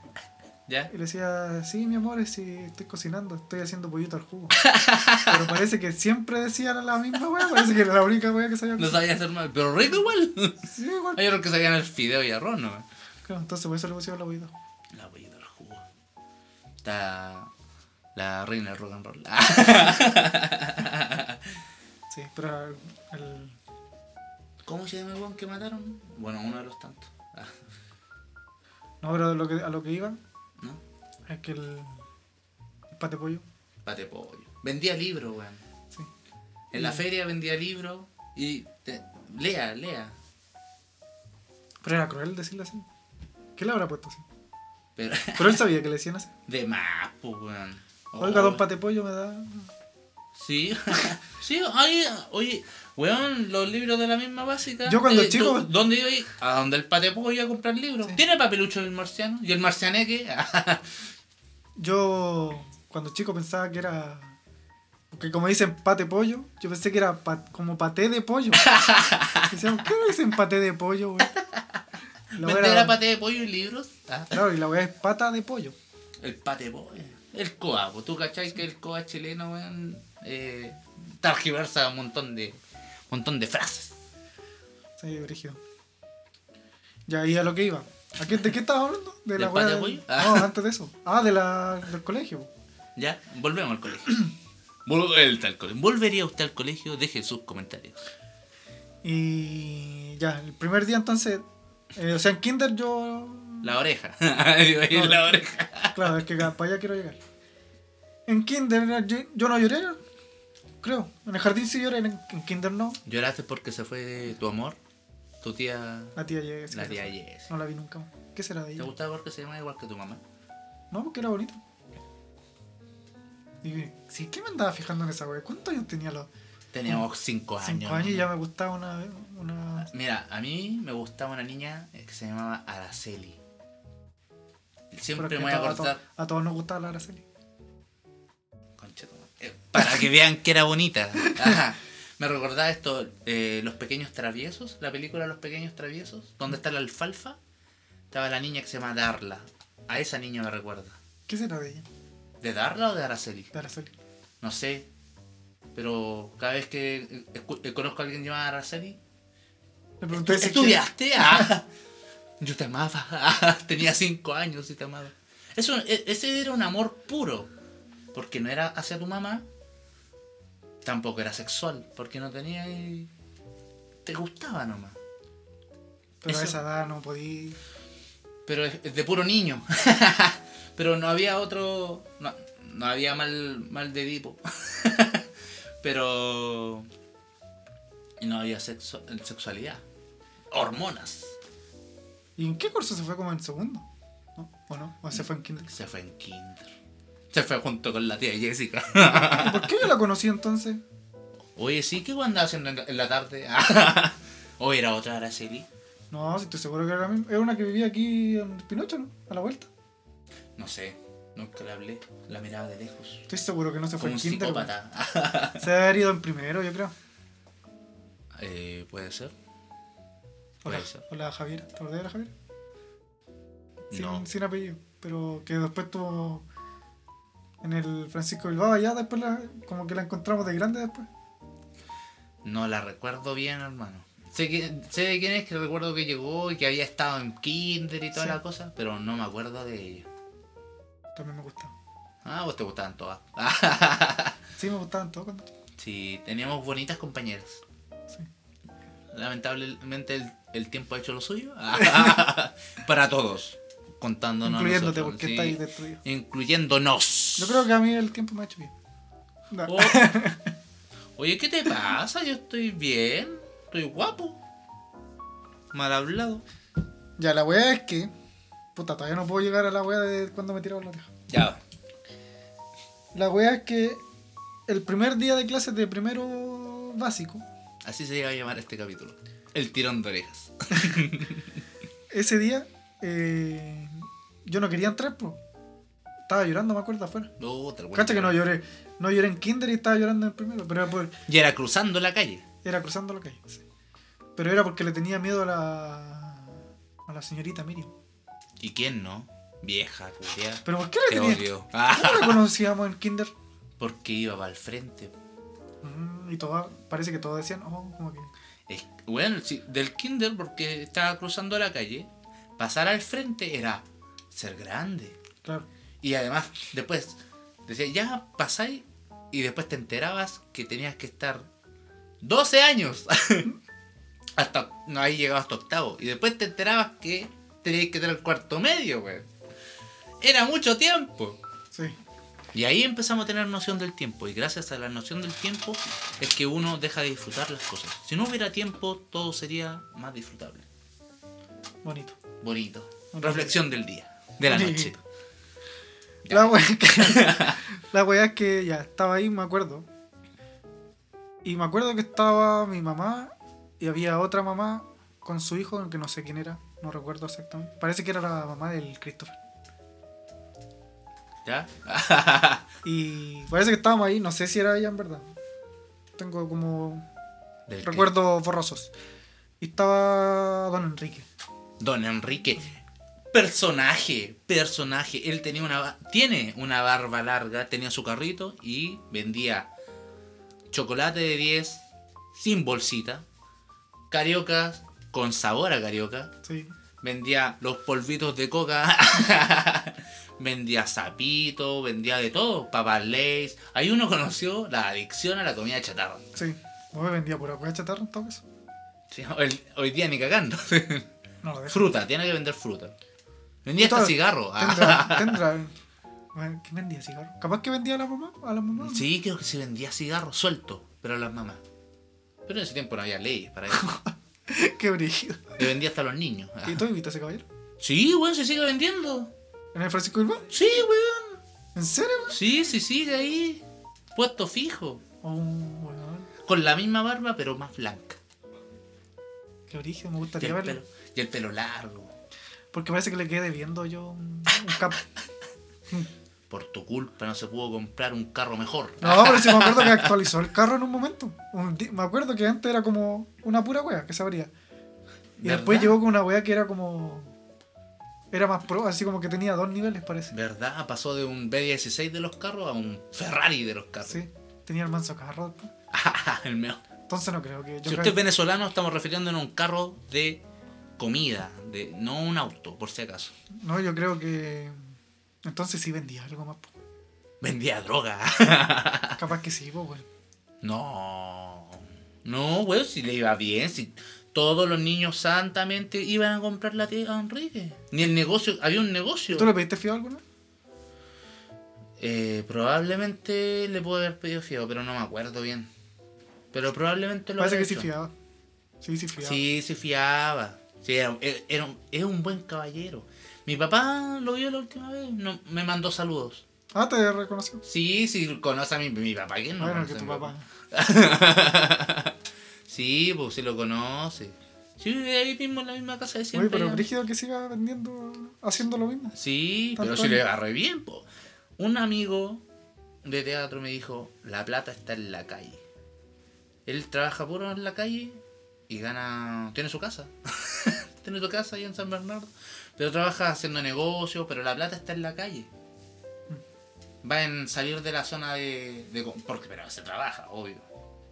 ¿Ya? Y le decía, sí, mi amor, sí, estoy cocinando, estoy haciendo pollito al jugo. Pero parece que siempre decían la misma wea, parece que era la única wea que sabía No sabía hacer mal, pero rico igual. Sí, igual. Hay otros que sabían el fideo y arroz, ¿no? Claro, entonces por eso le pusieron la pollito. La pollita al jugo. Está la reina del rock and roll. Sí, pero el, ¿Cómo se llama el weón que mataron? Bueno, uno de los tantos. No, pero lo que, a lo que iba ¿No? es que el, el pate pollo, Pate pollo. Vendía libros, weón. sí. En la feria vendía libros y te- lea, lea. Pero era cruel decirle así. ¿Qué le habrá puesto así? Pero Pero él sabía que le decían así. de más, pues, weón. Oiga, Oh, don pate pollo me da. Sí, sí, ahí, oye, weón, los libros de la misma básica. Yo cuando eh, chico- ¿tú- ¿Dónde iba ahí? A donde el pate pollo iba a comprar libros. Sí. ¿Tiene papelucho del marciano? ¿Y el marcianeque? Yo cuando chico pensaba que era. Porque como dicen pate pollo, yo pensé que era como paté de pollo. ¿qué dicen paté de pollo, güey? La ¿Vender era- a pate de pollo y libros? Ah, Claro, y la weá es pata de pollo. el pate pollo. El coa, pues, tú cachai que el coa chileno, weón, eh, targiversa un montón de, montón de frases. Sí, brígido. Ya, y a lo que iba. ¿A qué- ¿De qué estabas hablando? De la ¿Del weá pate de pollo? No, Ah. antes de eso. Ah, de la, del colegio. Ya, volvemos al colegio. ¿Volvería usted al colegio? Deje sus comentarios. Y ya, el primer día entonces. Eh, o sea, en Kinder yo. La oreja. No, la oreja. Claro, es que para allá quiero llegar. En Kinder yo, yo no lloré, creo. En el jardín sí lloré, en, en Kinder no. ¿Lloraste porque se fue tu amor? Tu tía. La tía Jess. La tía Jess. No la vi nunca más. ¿Qué será de ¿Te ella? gustaba porque se llama igual que tu mamá? No, porque era bonita. Y sí, ¿qué me andaba fijando en esa wea? ¿Cuántos años tenía los Teníamos cinco años. cinco años y ya me gustaba una, una... Mira, a mí me gustaba una niña que se llamaba Araceli. Siempre me voy a to- acordar. A todos nos gustaba la Araceli. Concha. Eh, Para que vean que era bonita. Ajá. Me recordaba esto, eh, Los Pequeños Traviesos, la película Los Pequeños Traviesos, donde está la alfalfa. Estaba la niña que se llama Darla. A esa niña me recuerda. ¿Qué será de ella? ¿De Darla o de Araceli? De Araceli. No sé. Pero cada vez que eh, conozco a alguien llamado Araceli. Le pregunté si ¿Estudiaste? Ah, yo te amaba. Ah, tenía cinco años y te amaba. Eso, e- ese era un amor puro. Porque no era hacia tu mamá. Tampoco era sexual. Porque no tenía. Te gustaba nomás. Pero a esa edad no podí. Pero es de puro niño. Pero no había otro. No, no había mal, mal de Edipo. Pero. Y no había sexo, sexualidad. Hormonas. ¿Y en qué curso se fue como en segundo? ¿No? ¿O no? ¿O se fue en kinder? Se fue en Kinder. Se fue junto con la tía Jessica. ¿Y por qué yo la conocí entonces? Oye, sí, ¿qué andaba haciendo en la, en la tarde? ¿O era otra Araceli? No, si estoy seguro que era, la misma. era una que vivía aquí en Pinocho, ¿no? A la vuelta. No sé, nunca le hablé. La miraba de lejos. Estoy seguro que no se fue en kinder. psicópata. Se debe haber ido en primero, yo creo. eh, Puede ser. Puede ser. o la Javiera. ¿Te acordás de la Javiera? Sin, No. sin apellido. Pero que después tuvo. En el Francisco Bilbao, allá después la, como que la encontramos de grande después. No la recuerdo bien, hermano. Sé, que, sé de quién es, que recuerdo que llegó y que había estado en kinder y toda Sí. la cosa, pero no me acuerdo de ella. También me gustaba. Ah, vos te gustaban todas. Sí, me gustaban todos cuando. sí, teníamos bonitas compañeras. Sí. Lamentablemente el, el tiempo ha hecho lo suyo. Para todos. Contándonos. a Incluyéndote nosotros, porque sí. está ahí destruido. Incluyéndonos. Yo creo que a mí el tiempo me ha hecho bien. Oh. Oye, ¿qué te pasa? Yo estoy bien. Estoy guapo. Mal hablado. Ya, la weá es que. Puta, todavía no puedo llegar a la weá de cuando me tiraron la oreja. Ya. La weá es que el primer día de clases de primero básico, Así se iba a llamar este capítulo. El tirón de orejas. ese día eh, yo no quería entrar, pues. Estaba llorando, me acuerdo, afuera. Oh, te Cacha que no lloré. No lloré en kinder y estaba llorando en el primero, pero era, por- Y era cruzando la calle. era cruzando la calle. sí. Pero era porque le tenía miedo a la, a la señorita Miriam. ¿Y quién no? Vieja, culia. ¿Pero por qué le Te tenía? odio. ¿Cómo la conocíamos en kinder? Porque iba para el frente. Mm, y todo, parece que todos decían, oh, como que... Es- bueno, sí, del kinder, porque estaba cruzando la calle, pasar al frente era ser grande. Claro. Y además, después, decía, ya pasáis, y después te enterabas que tenías que estar 12 años. hasta, no, ahí llegabas hasta octavo. Y después te enterabas que tenías que tener cuarto medio, güey. Era mucho tiempo. Sí. Y ahí empezamos a tener noción del tiempo. Y gracias a la noción del tiempo es que uno deja de disfrutar las cosas. Si no hubiera tiempo, todo sería más disfrutable. Bonito. Bonito. Bonito. Reflexión del día, de la noche. La es que, la wea es que ya estaba ahí, me acuerdo. Y me acuerdo que estaba mi mamá y había otra mamá con su hijo, que no sé quién era, no recuerdo exactamente. Parece que era la mamá del Christopher. ¿Ya? Y parece que estábamos ahí, no sé si era ella en verdad. Tengo como recuerdos borrosos. Y estaba don Enrique. Don Enrique. Personaje, personaje. Él tenía una tiene una barba larga, tenía su carrito y vendía chocolate de 10 sin bolsita, cariocas con sabor a carioca, Sí. vendía los polvitos de coca, vendía sapito, vendía de todo, papas lays. Ahí uno conoció la adicción a la comida chatarra. Sí. Me vendía pura hueá chatarra en todo caso. Sí, hoy, hoy día ni cagando. No lo dejo. fruta, tiene que vender fruta. Vendía hasta cigarro. Tendrá, tendrá. ¿Qué vendía cigarro? Capaz que vendía a la mamá, a la mamá. Sí, creo que se vendía cigarro suelto, pero a las mamás. Pero en ese tiempo no había leyes para eso. Qué brígido. Le vendía hasta a los niños. Ah. ¿Y tú viste a ese caballero? Sí, weón, se sigue vendiendo. ¿En el Francisco Bilbao? Sí, weón. ¿En serio? weón? Sí, sí, sigue ahí. Puesto fijo. Oh, weón. Con la misma barba, pero más blanca. Qué brígido, me Y gustaría el, verlo. pelo, y el pelo largo. Porque parece que le quedé debiendo yo un, un capo. Por tu culpa no se pudo comprar un carro mejor. No, pero sí me acuerdo que actualizó el carro en un momento. Un me acuerdo que antes era como una pura wea que se abría. Y después llegó con una wea que era como. Era más pro, así como que tenía dos niveles, parece. ¿Verdad? Pasó de un B16 de los carros a un Ferrari de los carros. Sí, tenía el manso carro el mío. Entonces no creo que. Yo Si creo usted es venezolano, estamos refiriéndonos a un carro de comida, de no un auto, por si acaso. No, yo creo que. Entonces sí vendía algo más. po. Vendía droga. Capaz que sí, pues, weón. no. No, weón, si le iba bien, si Todos los niños santamente iban a comprar la tía a Enrique. Ni el negocio, había un negocio. ¿Tú le pediste fiado alguna? Eh, probablemente le puedo haber pedido fiado, pero no me acuerdo bien. Pero probablemente lo Parece que sí fiaba. Sí, sí fiaba. Sí, sí fiaba. Sí, era, era un, es un buen caballero. Mi papá lo vio la última vez, no, me mandó saludos. Ah, te reconoció. Sí, sí, conoce a mi, mi papá. ¿Quién no bueno, que a tu mi papá. sí, pues sí lo conoce. Sí, vive ahí mismo en la misma casa de Oye, siempre. pero ya. Brígido que siga vendiendo, haciendo lo mismo. Sí, pero si le agarré bien, po. Un amigo de teatro me dijo, la plata está en la calle. Él trabaja puro en la calle y gana... Tiene su casa. tiene su casa ahí en San Bernardo. Pero trabaja haciendo negocios, pero la plata está en la calle. Va en salir de la zona de... de porque, pero se trabaja, obvio.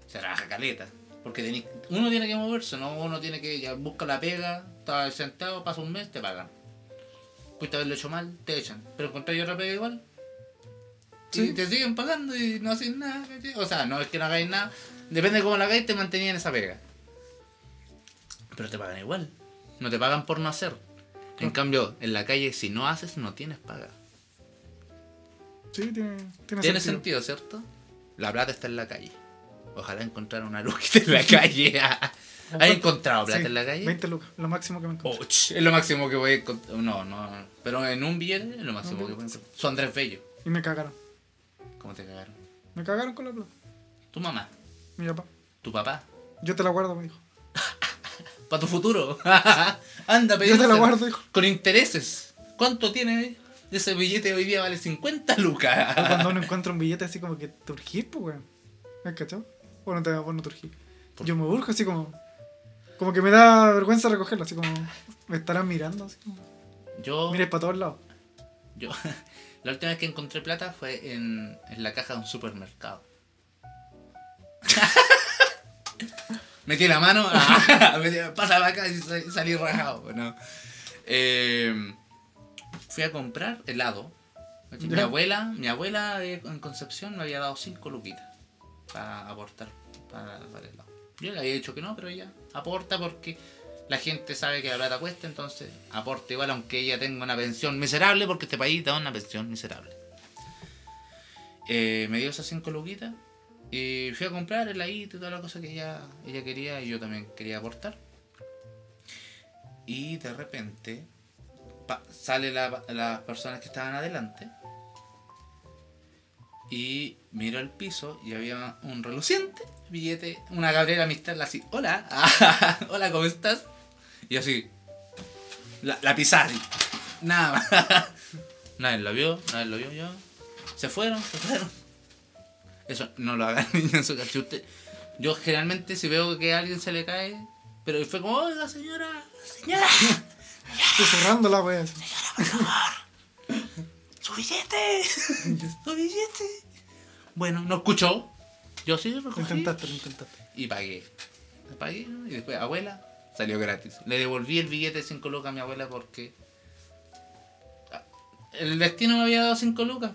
Se trabaja caleta. Porque tení- uno tiene que moverse, ¿no? Uno tiene que... Ya busca la pega, está sentado, pasa un mes, te pagan. Pudiste haberlo hecho mal, te echan. Pero encontráis otra pega igual. Sí. Y te siguen pagando y no hacen nada. O sea, no es que no hagáis nada. Depende de cómo la hagáis, te mantenían esa pega. Pero te pagan igual. No te pagan por no hacer. En cambio, en la calle, si no haces, no tienes paga. Sí, tiene, tiene, Tiene sentido. sentido, ¿cierto? La plata está en la calle. Ojalá encontrar una luquita en la calle. ¿Has encontrado plata Sí, en la calle? 20 lucas, lo máximo que me encontré. Oh, es lo máximo que voy a encontrar. No, no. Pero en un billete es lo máximo que voy a encontrar. Son Andrés Bello. Y me cagaron. ¿Cómo te cagaron? Me cagaron con la plata. Tu mamá, Mi papá. tu papá. Yo te la guardo, me dijo. Para tu futuro. Anda, Yo te la guardo, hijo. Con intereses. ¿Cuánto tiene ese billete hoy día? Vale 50 lucas. Cuando uno encuentra un billete así como que te urgís, pues, weón. ¿Me has cachado? O no te, vos no. ¿Por Yo me urjo así como. Como que me da vergüenza recogerlo, así como. Me estarán mirando, así como. Yo, Mires para todos lados. yo, la última vez que encontré plata fue en, en la caja de un supermercado. Metí la mano, ah, pasa la acá y sa- salí rajado. ¿no? Eh, fui a comprar helado. Mi Ya. abuela, mi abuela en Concepción me había dado 5 luquitas para aportar para, para el helado. Yo le había dicho que no, pero ella aporta porque la gente sabe que la plata cuesta, entonces aporta igual aunque ella tenga una pensión miserable, porque este país da una pensión miserable. Eh, me dio esas 5 luquitas y fui a comprar el ahí y toda la cosa que ella, ella quería y yo también quería aportar. Y de repente sale la- las personas que estaban adelante y miro al piso y había un reluciente billete, una Gabriela Mistral así, hola, hola, ¿cómo estás? Y así, la, la nada más. Nadie lo vio, nadie lo vio yo. Se fueron, se fueron. Eso, no lo hagan niños en su casa. Si usted- yo generalmente si veo que a alguien se le cae, pero fue como, oiga señora, señora, Susurrando la wea. así. su billete, su billete. Bueno, no escuchó. Yo sí Lo intentaste, lo intentaste. Y pagué. Pagué y después, abuela, salió gratis. Le devolví el billete de 5 lucas a mi abuela porque ah, el destino me había dado 5 lucas.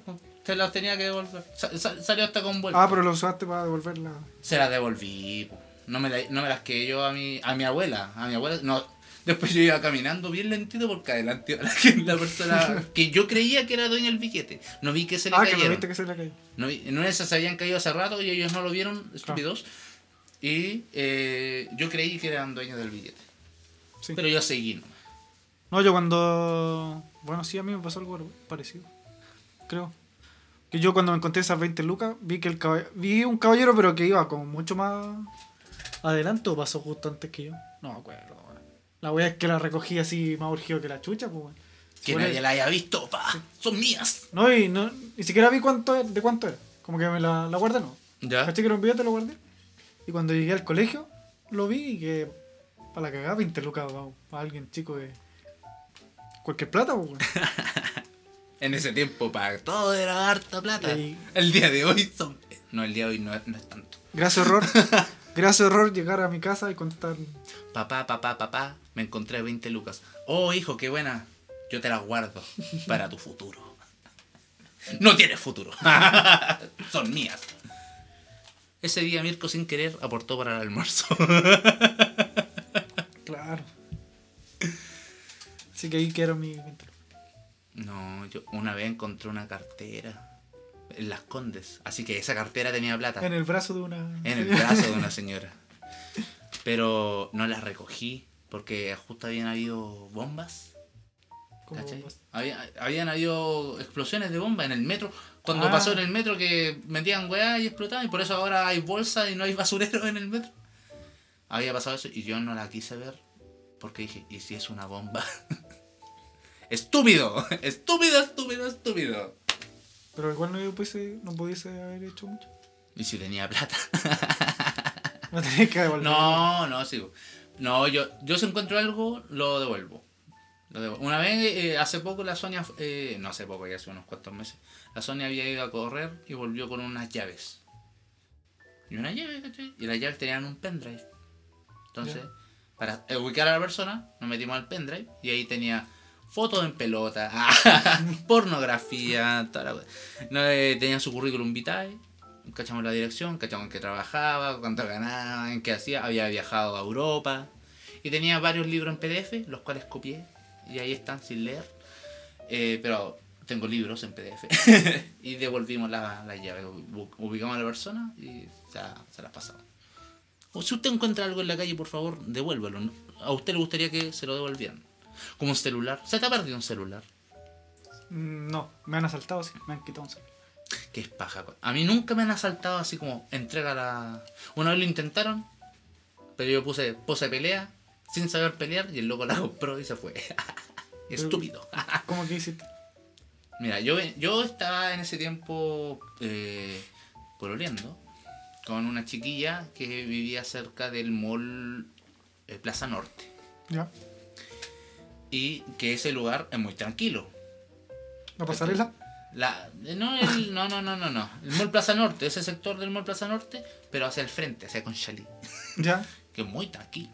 Se las tenía que devolver. Sa- sa- salió hasta con vuelta. Ah, pero lo usaste para devolverla. Se las devolví. No me, la- no me las quedé yo a mi, a mi abuela. A mi abuela. No. Después yo iba caminando bien lentito porque adelante iba la, la persona que yo creía que era dueña del billete. No vi que se le Ah, que no viste que se le cayó. No, vi- de esas se habían caído hace rato y ellos no lo vieron, estúpidos. Y eh, yo creí que eran dueños del billete. Sí. Pero yo seguí nomás. No, yo cuando. Bueno, sí, a mí me pasó algo parecido. Creo. Que yo cuando me encontré esas 20 lucas, vi que el caballero. Vi un caballero, pero que iba como mucho más adelante o pasó justo antes que yo. No me acuerdo, weón. La wea es que la recogí así más urgido que la chucha, pues, weón. Que nadie la haya visto, pa. Son mías. No, y no, ni siquiera vi cuánto era- de cuánto era. Como que me la, la guardé, no. Ya. Caché que era un billete, lo guardé. Y cuando llegué al colegio, lo vi y que. Para la cagada, 20 lucas para alguien chico de. Cualquier plata, pues. En ese tiempo, para todo era harta plata. El día de hoy son. No, el día de hoy no, no es tanto. Gracias, error. Gracias, error llegar a mi casa y contar. Papá, papá, papá, me encontré 20 lucas. Oh, hijo, qué buena. Yo te las guardo para tu futuro. No tienes futuro. Son mías. Ese día Mirko sin querer aportó para el almuerzo. Claro. Así que ahí quiero mi 20 lucas. No, yo una vez encontré una cartera en Las Condes. Así que esa cartera tenía plata. En el brazo de una. En el brazo de una señora. Pero no la recogí porque justo habían habido bombas. Bombas. Había- habían habido explosiones de bomba en el metro. Cuando Ah. pasó en el metro que metían weá y explotaban. Y por eso ahora hay bolsa y no hay basurero en el metro. Había pasado eso y yo no la quise ver. Porque dije, ¿y si es una bomba? estúpido, estúpido, estúpido, estúpido. Pero igual no pudiese, no pudiese haber hecho mucho. ¿Y si tenía plata? No tenés que devolver. No, no, sigo. No, yo, yo si encuentro algo, lo devuelvo. Lo devuelvo. Una vez, eh, hace poco, la Sonia, eh, no hace poco, ya hace unos cuantos meses, la Sonia había ido a correr y volvió con unas llaves. Y una llave, ¿cachai? Y las llaves tenían un pendrive. Entonces, Ya. para ubicar a la persona, nos metimos al pendrive y ahí tenía fotos en pelota, pornografía, toda la no, eh, tenía su currículum vitae, cachamos la dirección, cachamos en qué trabajaba, cuánto ganaba, en qué hacía, había viajado a Europa y tenía varios libros en PDF, los cuales copié y ahí están sin leer, Eh, pero tengo libros en PDF y devolvimos la, la llave, ubicamos a la persona y se, se las pasamos. O si usted encuentra algo en la calle, por favor, devuélvelo. A usted le gustaría que se lo devolvieran. Como un celular. ¿Se te ha perdido un celular? Mm, No, me han asaltado, sí, me han quitado un celular. Que es paja. A mí nunca me han asaltado así como entrega la. Una vez lo intentaron, pero yo puse pose pelea sin saber pelear y el loco la compró y se fue. Estúpido. ¿Cómo que hiciste? Mira, yo, yo estaba en ese tiempo eh, pololeando con una chiquilla que vivía cerca del mall eh, Plaza Norte. ¿Ya? Y que ese lugar es muy tranquilo. ¿La pasarela? La, no, el- no, no, no, no, no. El Mall Plaza Norte, ese sector del Mall Plaza Norte, pero hacia el frente, hacia Conchalí, ¿Ya? que es muy tranquilo.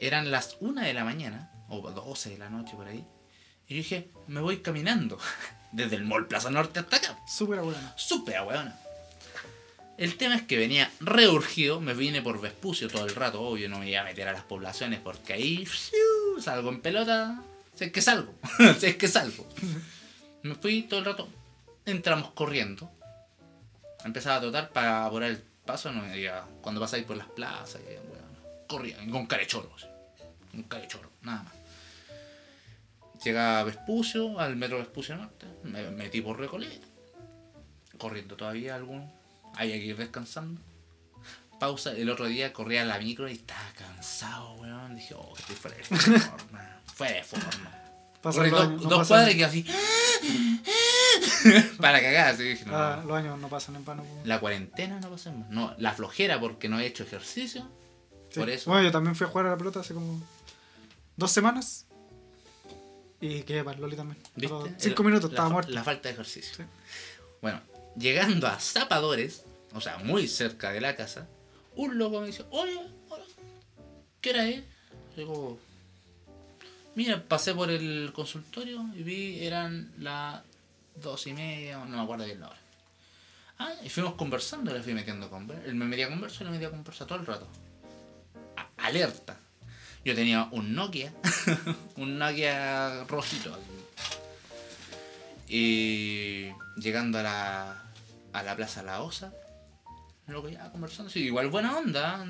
Eran las 1 de la mañana, o 12 de la noche por ahí, y yo dije, me voy caminando desde el Mall Plaza Norte hasta acá. Súper buena. Súper weona. El tema es que venía reurgido, me vine por Vespucio todo el rato, obvio, no me iba a meter a las poblaciones porque ahí. Salgo en pelota, sé que salgo, sé que salgo. Me fui todo el rato, entramos corriendo, empezaba a trotar para apurar el paso, no me diga, cuando pasáis por las plazas, weón, corría, con carechoro, un carechoro, nada más. Llegaba a Vespucio, al metro Vespucio Norte, me metí por Recoleta, corriendo todavía algún. Había que ir descansando. Pausa, el otro día corría a la micro y estaba cansado, weón. Dije, oh, estoy fuera de forma. fuera de forma. Corrí dos, no cuadras y quedé así. Para cagar, así dije, no. Ah, los años no pasan en vano. La cuarentena no pasa más. No, la flojera porque no he hecho ejercicio. Sí. Por eso. Bueno, yo también fui a jugar a la pelota hace como dos semanas. Y quedé para el Loli también. Cinco minutos la estaba muerto. La falta de ejercicio. Sí. Bueno, llegando a Zapadores, o sea, muy cerca de la casa, un loco me dice, oye, hola, ¿qué hora es? Digo, mira, pasé por el consultorio y vi, eran las dos y media, no me acuerdo bien la hora. Ah, y fuimos conversando, le fui metiendo conversa. Él me metía a y le metía conversa todo el rato. Alerta. Yo tenía un Nokia, un Nokia rojito. Y llegando a la, a la plaza La Osa, loco ya conversando, sí, igual buena onda.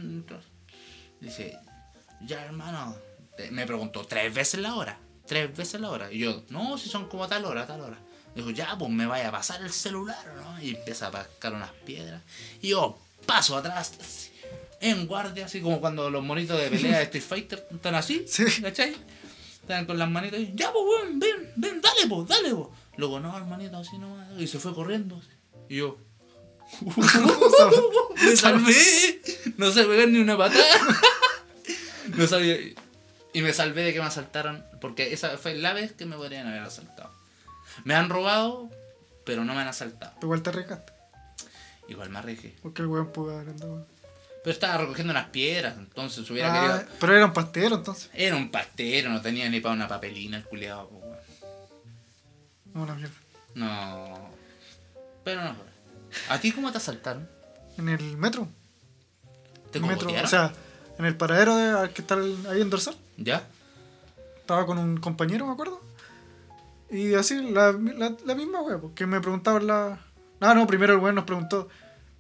Dice, ya hermano, me preguntó, ¿tres veces la hora? ¿Tres veces la hora? Y yo, no, si son como tal hora, tal hora. Dijo, ya, pues me vaya a pasar el celular, ¿no? Y empieza a pascar unas piedras. Y yo paso atrás, así, en guardia, así como cuando los monitos de pelea de Street Fighter están así, Sí. ¿cachai? Están con las manitas y, ya, pues, weón, ven, ven, dale, pues, dale, pues. Luego, no, hermanito, así nomás. Y se fue corriendo. así. Y yo, me salvé. No sé pegar ni una patada. No sabía. Y me salvé de que me asaltaran. Porque esa fue la vez que me podrían haber asaltado. Me han robado, pero no me han asaltado. Igual te arriesgaste. Igual me arriesgué. Porque el weón pudo haber andado. Pero estaba recogiendo unas piedras, entonces hubiera Ah, querido. pero era un pastero entonces. Era un pastero, no tenía ni para una papelina el culiado. No, una mierda. No. Pero no. ¿A ti cómo te asaltaron? En el metro. ¿Te metro o sea, en el paradero de, al que está ahí en Dorsal. ¿Ya? Estaba con un compañero, me acuerdo. Y así, la, la, la misma wea, porque me preguntaban la. Ah, no, primero el weón nos preguntó,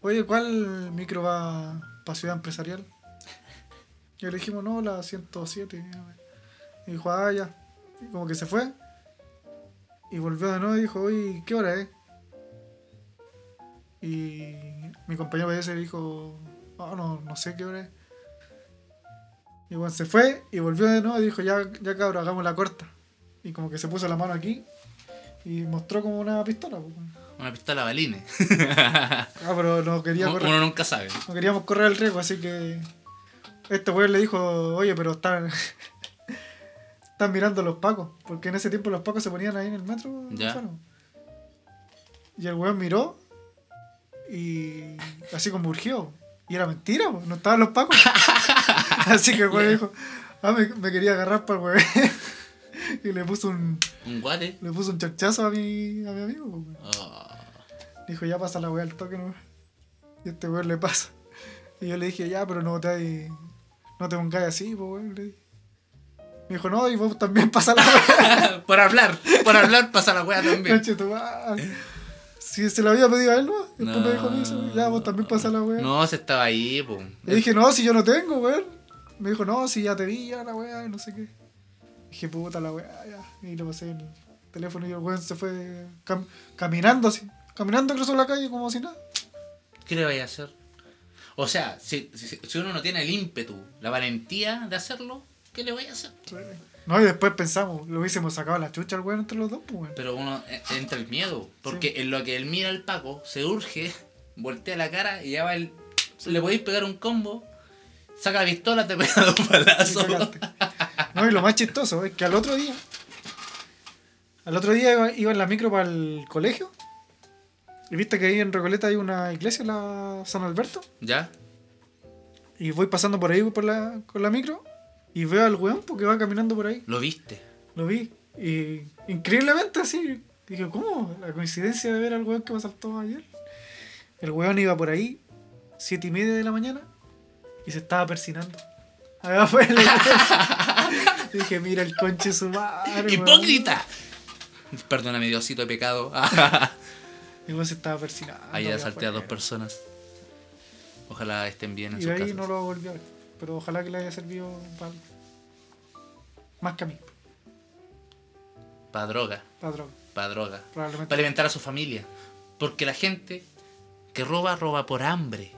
oye, ¿cuál micro va para Ciudad Empresarial? Y le dijimos, no, la 107. Y dijo, ah, ya. Y como que se fue. Y volvió de nuevo y dijo, oye, ¿qué hora es? Y mi compañero ese dijo, "Ah, no, no sé qué hora es. Y bueno, se fue y volvió de nuevo y dijo, ya, ya cabrón, hagamos la corta. Y como que se puso la mano aquí y mostró como una pistola. pues. Una pistola balines. Ah, pero no quería correr. uno nunca sabe. No queríamos correr el riesgo, así que este weón le dijo, oye, pero están, están mirando los pacos, porque en ese tiempo los pacos se ponían ahí en el metro. Ya. Y el weón miró y así como urgió. Y era mentira, po, no estaban los pacos. así que el weón dijo, ah, me, me quería agarrar para el weón. y le puso un, Un guate. le puso un chachazo a mi, a mi amigo. Oh. Dijo, ya pasa la weá al toque no Y este weón le pasa. Y yo le dije, ya, pero no te no te pongáis así, pues weón. le dije. Me dijo, no, y vos también pasa la weá. por hablar, por hablar pasa la wea también. Si se lo había pedido a él, ¿no? Después No. me dijo eso, ya, vos también pasa la weá. No, se estaba ahí, po. Le dije, no, si yo no tengo, weón. Me dijo, no, si ya te vi, ya la weá, y no sé qué. Dije, puta la weá, ya. Y le pasé el teléfono y el weón se fue cam- caminando así. Caminando cruzó la calle como si nada. ¿Qué le vaya a hacer? O sea, si, si, si uno no tiene el ímpetu, la valentía de hacerlo, ¿qué le vaya a hacer? No, y después pensamos, lo hubiésemos sacado la chucha al weón entre los dos, pues weón. Pero uno eh, entra el miedo. Porque en lo que él mira al Paco, se urge, voltea la cara y ya va el. Le podéis pegar un combo, saca la pistola, te pega dos palazos. No, y lo más chistoso es que al otro día, al otro día iba, iba en la micro para el colegio. Y viste que ahí en Recoleta hay una iglesia, la San Alberto. ¿Ya? Y voy pasando por ahí por la, con la micro. Y veo al weón porque va caminando por ahí. Lo viste. Lo vi. Y increíblemente así. Dije, ¿cómo? La coincidencia de ver al weón que me asaltó ayer. El weón iba por ahí, siete y media de la mañana, y se estaba persinando. Allá de la iglesia. Dije, mira el conche su madre. weón". ¡Hipócrita! Perdóname, Diosito, he pecado. Y weón se estaba persinando. Ahí asalté a dos personas. Ojalá estén bien en Y sus de ahí casas. no lo volví a ver. Pero ojalá que le haya servido para algo. Más que a mí, Para droga, para droga. para droga. Probablemente. Para alimentar a su familia. Porque la gente que roba, roba por hambre.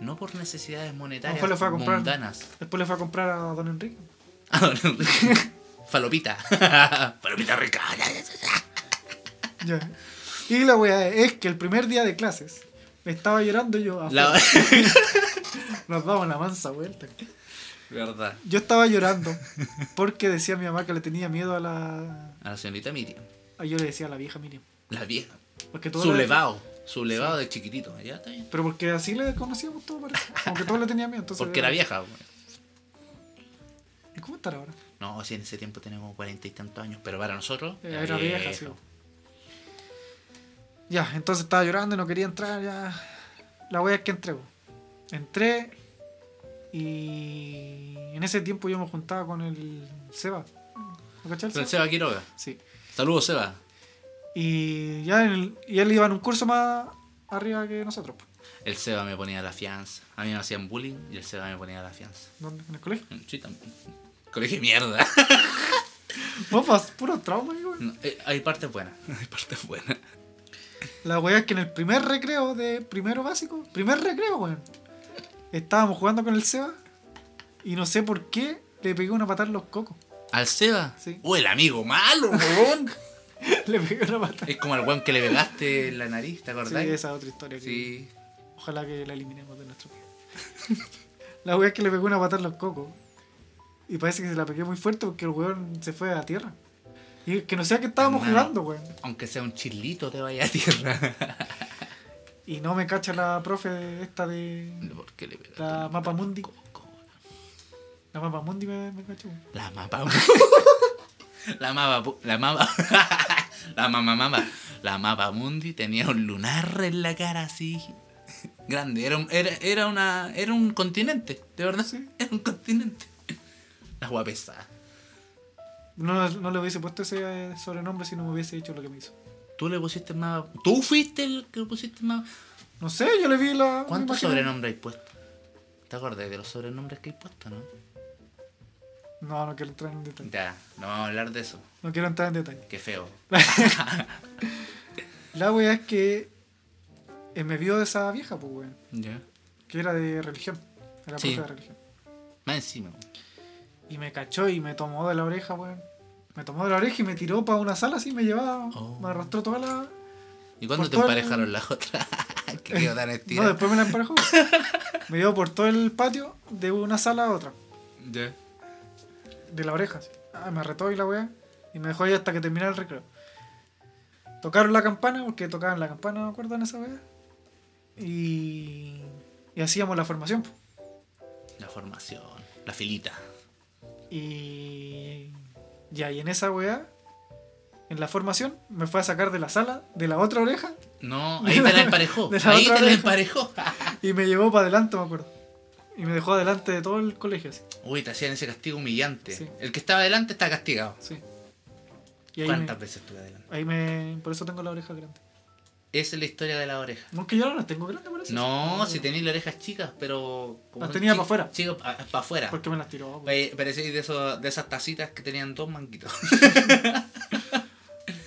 No por necesidades monetarias le fue a comprar. mundanas. Después le fue a comprar a don Enrique. Ah, don Enrique. Falopita. Falopita rica. Ya. Y la weá es que el primer día de clases estaba llorando yo. La... Nos damos la mansa vuelta. Verdad. Yo estaba llorando porque decía mi mamá que le tenía miedo a la. A la señorita Miriam. a- yo le decía a la vieja Miriam. La vieja. Porque todo Sublevado. Sublevado de chiquitito. Ya está bien. Pero porque así le conocíamos todo, parece. Como que todo le tenía miedo. Entonces, Porque era vieja. ¿Y cómo estará ahora? No, si en ese tiempo tenía como cuarenta y tantos años. Pero para nosotros. Era vieja, sí. Ya, entonces estaba llorando y no quería entrar. Ya. La wea es que entré. Entré y en ese tiempo yo me juntaba con el Seba. ¿Lo el Con el Seba? Seba Quiroga. Sí. Saludos, Seba. Y ya en el- y él iba en un curso más arriba que nosotros. po. El Seba me ponía la fianza. A mí me hacían bullying y el Seba me ponía la fianza. ¿Dónde? ¿En el colegio? Sí, también. Colegio de mierda. Vos, pas- puro trauma. No, eh, hay partes buenas. Hay partes buenas. La weá es que en el primer recreo de primero básico, primer recreo, weón, estábamos jugando con el Seba y no sé por qué le pegué una patada en los cocos. ¿Al Seba? Sí. ¡Oh, el amigo malo, weón! le pegué una patada. es como al weón que le pegaste en la nariz, ¿te Sí, acordás? esa es otra historia. que Sí. Ojalá que la eliminemos de nuestro vida. la weá es que le pegué una patada en los cocos. Y parece que se la pegué muy fuerte porque el weón se fue a tierra. Y que no sé a qué estábamos Hermano. jugando, weón. Aunque sea un chilito, te vaya a tierra. Y no me cacha la profe esta de. ¿Por qué le pegaste? La Mapa Mundi. La mapa mundi me, me cachó. La mapa. la mapa. La mapa. la mama mama. La mapa mundi tenía un lunar en la cara así. grande. Era un, era, era una. Era un continente, de verdad. Sí. Era un continente. La agua pesada. No, no le hubiese puesto ese eh, sobrenombre si no me hubiese dicho lo que me hizo. Tú le pusiste más. ¿Tú fuiste el que le pusiste más? No sé, yo le vi la. ¿Cuántos sobrenombres hay puesto? ¿Te acordás de los sobrenombres que hay puesto, no? No, no quiero entrar en detalle. Ya, no vamos a hablar de eso. No quiero entrar en detalle. Qué feo. La wea es que eh, me vio esa vieja, pues, weón. Ya. Que era de religión. Era Sí. profe de religión. Más encima. Y me cachó y me tomó de la oreja, weón. Me tomó de la oreja y me tiró para una sala así, me llevaba, Oh. me arrastró toda la. ¿Y cuándo te el- emparejaron las otras? que tan No, después me la emparejó. me llevó por todo el patio de una sala a otra. Ya. De la oreja. así. Ah, me retó y la weá. Y me dejó ahí hasta que terminara el recreo. Tocaron la campana, porque tocaban la campana, ¿me acuerdan esa weá? Y. Y hacíamos la formación. La formación. La filita. Y. Ya, y en esa weá, en la formación, me fue a sacar de la sala, de la otra oreja, No, ahí te la emparejó. De la ahí otra te la emparejó. y me llevó para adelante, me acuerdo. Y me dejó adelante de todo el colegio, así. Uy, te hacían ese castigo humillante. Sí. El que estaba adelante está castigado. Sí. Y ahí ¿Cuántas me, veces estuve adelante? ahí me. Por eso tengo la oreja grande. Esa es la historia de la oreja. No, que yo no las tengo grandes, parece. No, si tenéis las orejas chicas, pero. Las tenía chi- pa' afuera. Chicos, para afuera. Porque me las tiró. Parecéis de, esos- de esas tacitas que tenían dos manguitos.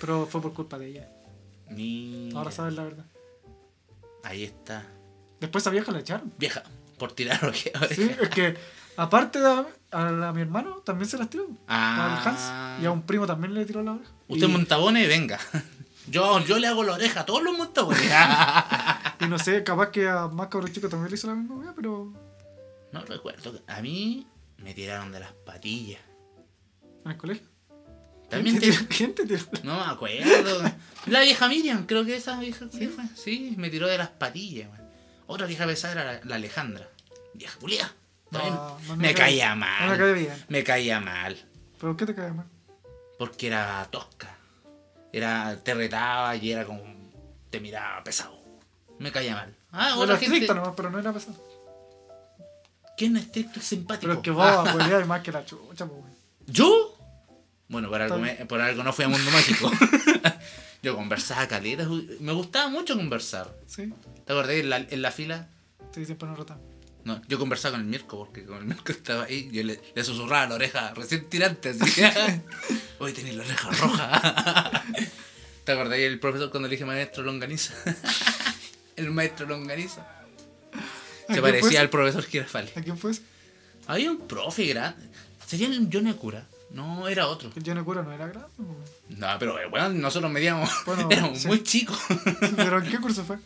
Pero fue por culpa de ella. Mira. Ahora sabes la verdad. Ahí está. Después a vieja la echaron. Vieja, por tirar orejas. Sí, es que aparte de a, a- a mi hermano también se las tiró. Ah. Al Hans. Y a un primo también le tiró la oreja. Usted y, montabones, venga. Yo, yo le hago la oreja a todos los montabones. y no sé, capaz que a más cabros chicos también le hizo la misma wea, pero. no recuerdo. A mí me tiraron de las patillas. El colegio. También ¿Quién te... te tiró? ¿Quién te tiró? No me acuerdo. La vieja Miriam, creo que esa vieja ¿sí? fue. Sí, me tiró de las patillas. man. Otra vieja pesada era la, la Alejandra. Vieja culia. No, no me caía No mal. me bien. Me caía mal. ¿Pero qué te cae mal? Porque era tosca. Era, te retaba y era como. Te miraba pesado. Me caía mal. Ah, Era otra gente. estricta nomás, pero no era pesado. ¿Quién es estricto y simpático? Pero es que vos apoyás más que la chucha, pues. ¿Yo? Bueno, por algo, me- por algo no fui a Mundo Mágico. Yo conversaba caleta. Me gustaba mucho conversar. Sí, ¿Te acordás en la, en la fila? sí, siempre nos rotamos. No, yo conversaba con el Mirko porque con el Mirko estaba ahí. Yo le, le susurraba la oreja recién tirante. Así. Hoy tenés la oreja roja. ¿Te acordás el profesor cuando le dije maestro Longaniza? el maestro Longaniza. ¿A Se parecía al profesor Girafales. ¿A quién fue? Había un profe grande. ¿Sería el Johnny Cura? No, era otro. El Johnny Cura no era grande. No, pero eh, bueno, nosotros medíamos. Bueno, éramos sí. muy chicos. ¿Pero en qué curso fue?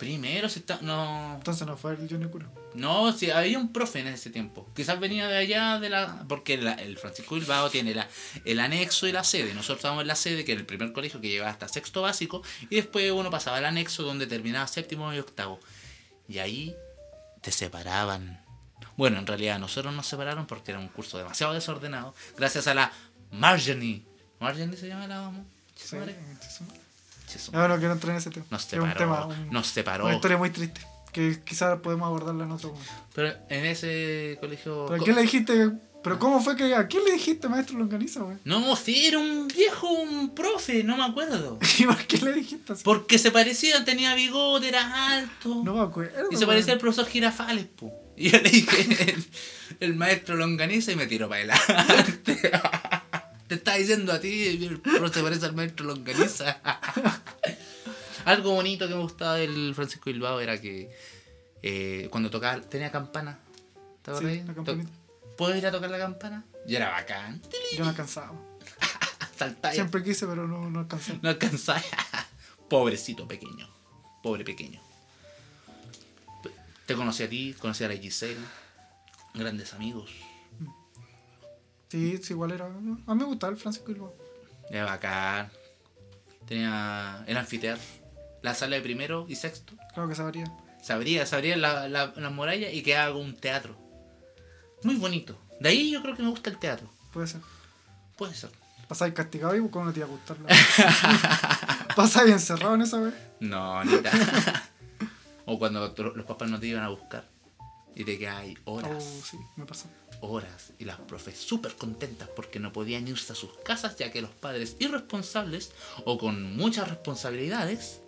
Primero se está. No. Entonces no fue el Johnny Cura. No, sí, había un profe en ese tiempo. Quizás venía de allá de la. Porque la- el Francisco Bilbao tiene la, el anexo y la sede. Nosotros estábamos en la sede, que era el primer colegio que llevaba hasta sexto básico. Y después uno pasaba al anexo donde terminaba séptimo y octavo. Y ahí te separaban. Bueno, en realidad nosotros nos separaron porque era un curso demasiado desordenado. Gracias a la Marjorie. ¿Marjorie se llama la madre? sí. Chesu- No, no quiero entrar en ese tema. Nos un separó. tema, un- Nos separó. una historia muy triste. Que quizás podemos abordarla en otro momento. Pero en ese colegio. ¿Pero a quién le dijiste? ¿Pero cómo fue que a quién le dijiste maestro longaniza, güey? No, sí, era un viejo, un profe, no me acuerdo. ¿Y por qué le dijiste así? Porque se parecía, tenía bigote, era alto. No me acuerdo. y se parecía al profesor Girafales, po. Y yo le dije, el, el maestro Longaniza y me tiró para adelante. Te estaba diciendo a ti, el profe se parece al maestro Longaniza. Algo bonito que me gustaba del Francisco Bilbao era que eh, cuando tocaba, tenía campana. ¿Te? Sí. ¿Puedo ir a tocar la campana? Y era bacán. Yo no alcanzaba. Saltaba. Siempre quise, pero no, no alcancé. No alcanzaba. Pobrecito pequeño. Pobre pequeño. Te conocí a ti, conocí a la Giselle. Grandes amigos. Sí, sí, igual era. A mí me gustaba el Francisco Bilbao. Era bacán. Tenía el anfiteatro. La sala de primero y sexto. Claro que sabría. Se abría, se abría la, la, la muralla y quedaba como un teatro. Muy bonito. De ahí yo creo que me gusta el teatro. Puede ser. Puede ser. Pasáis castigado y cómo no te iba a gustar la Pasáis encerrado en esa vez. No, ni. O cuando los papás no te iban a buscar. Y te quedas ahí horas, Oh, sí, me pasó. Horas. Y las profes súper contentas porque no podían irse a sus casas ya que los padres irresponsables o con muchas responsabilidades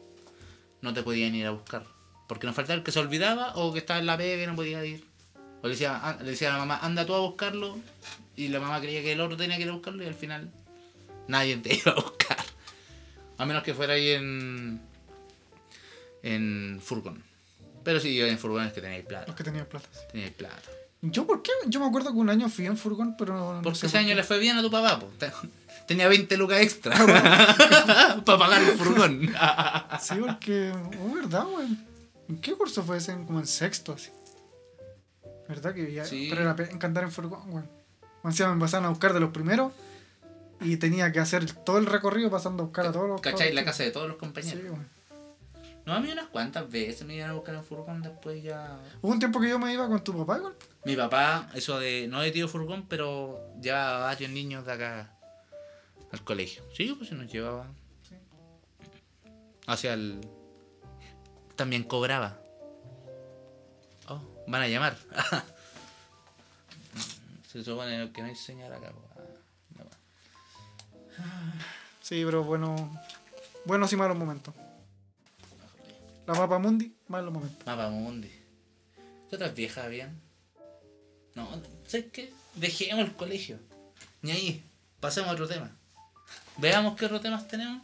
no te podían ir a buscar. Porque nos faltaba el que se olvidaba o que estaba en la pega y no podía ir. O le decía, ah, le decía a la mamá, anda tú a buscarlo. Y la mamá creía que el otro tenía que ir a buscarlo y al final nadie te iba a buscar. A menos que fuera ahí en. en furgón. Pero sí, en furgón es que teníais plata. Los que tenían plata. sí. Teníais plata. ¿Yo por qué? Yo me acuerdo que un año fui en furgón, pero no Porque sé ese por año qué. le fue bien a tu papá, po. Te- Tenía 20 lucas extra para pagar el furgón. Sí, porque. Oh, ¿verdad, weón? ¿En qué curso fue ese? Como en sexto, así. ¿Verdad que ya? Sí. Pero era encantar en furgón, weón. Encima me pasaban a buscar de los primeros y tenía que hacer todo el recorrido pasando a buscar a todos los. ¿Cachai? La casa de todos los compañeros. Sí, weón. No, a mí unas cuantas veces me iban a buscar en furgón, después ya... Hubo un tiempo que yo me iba con tu papá igual. Mi papá, eso de, no de tío furgón, pero llevaba a varios niños de acá al colegio. Sí, pues se nos llevaba. Sí. Hacia el... También cobraba. Oh, van a llamar. se supone que no hay señal acá. pues. Ah, no. Sí, pero bueno. Buenos y malos momentos. La mapa mundi, malos momentos. Mapa Mundi. ¿Qué otras viejas habían? No, ¿sabes qué? Dejemos el colegio. Ni ahí. Pasemos a otro tema. Veamos qué otros temas tenemos.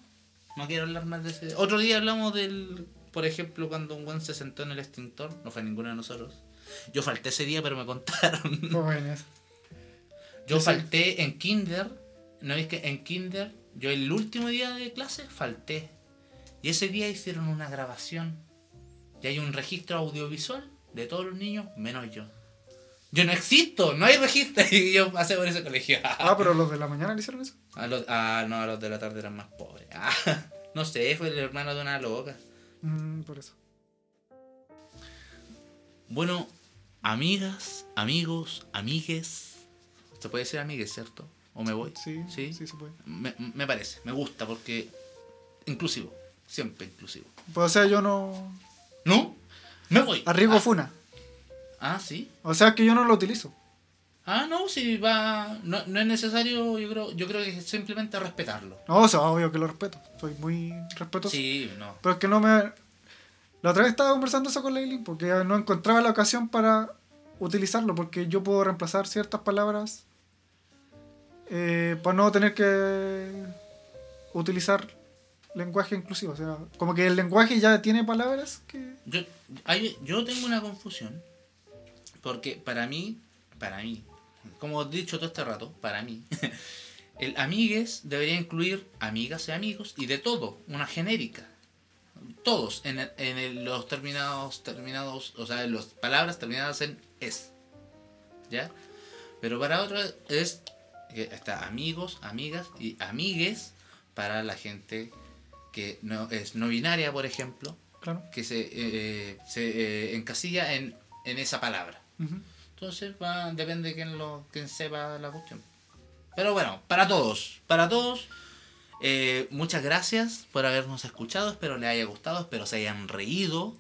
No quiero hablar más de ese. Otro día hablamos del. Por ejemplo, cuando un buen se sentó en el extintor. No fue ninguno de nosotros. Yo falté ese día, pero me contaron. Jóvenes. Yo Yo falté en Kinder. ¿No es que en Kinder? Yo el último día de clase falté. Y ese día hicieron una grabación. Y hay un registro audiovisual de todos los niños, menos yo. Yo no existo, no hay registro. Y yo pasé por ese colegio. Ah, pero los de la mañana le hicieron eso. A los, ah, no, a los de la tarde eran más pobres. Ah, no sé, fue el hermano de una loca. Mm, por eso. Bueno, amigas, amigos, amigues. Se puede decir amigues, ¿cierto? ¿O me voy? Sí, Sí. sí, se puede. Me, me parece, me gusta porque inclusivo, siempre inclusivo. Pues o sea, yo no. ¿No? Me voy. Arriesgo ah, funa. ah, sí. O sea que yo no lo utilizo. Ah, no, si va. No, no es necesario, yo creo, yo creo que es simplemente respetarlo. No, o sea, obvio que lo respeto. Soy muy respetuoso. Sí, no. Pero es que no me. La otra vez estaba conversando eso con Leilin porque no encontraba la ocasión para utilizarlo. Porque yo puedo reemplazar ciertas palabras eh, para no tener que utilizar lenguaje inclusivo. O sea, como que el lenguaje ya tiene palabras que. Yo, hay- yo tengo una confusión. Porque para mí, para mí, como he dicho todo este rato, para mí, el amigues debería incluir amigas y amigos y de todo, una genérica. Todos en, el- en el- los terminados, terminados, o sea, en las palabras terminadas en es. ¿Ya? Pero para otros es está amigos, amigas y amigues para la gente que no es no binaria, por ejemplo Claro. que se, eh, eh, se eh, encasilla en, en esa palabra. Entonces va, depende de quién, lo, quién sepa la cuestión. Pero bueno, para todos, para todos, eh, muchas gracias por habernos escuchado, espero les haya gustado, espero se hayan reído.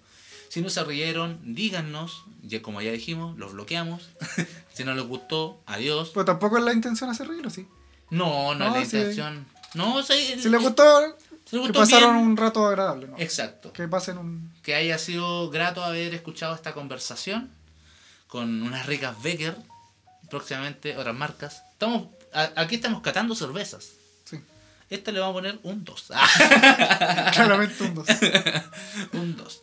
Si no se rieron, díganos, ya como ya dijimos, los bloqueamos. si no les gustó, adiós. Pero tampoco es la intención hacer reír, ¿o sí? No, no, No, es la sí. intención. No, sí, Si les gustó, que pasaron bien, un rato agradable, ¿no? Exacto. Que pasen un. que haya sido grato haber escuchado esta conversación con unas ricas Becker, próximamente otras marcas. Estamos, a- aquí estamos catando cervezas. Sí. Este le vamos a poner un 2. Claramente un dos. un 2.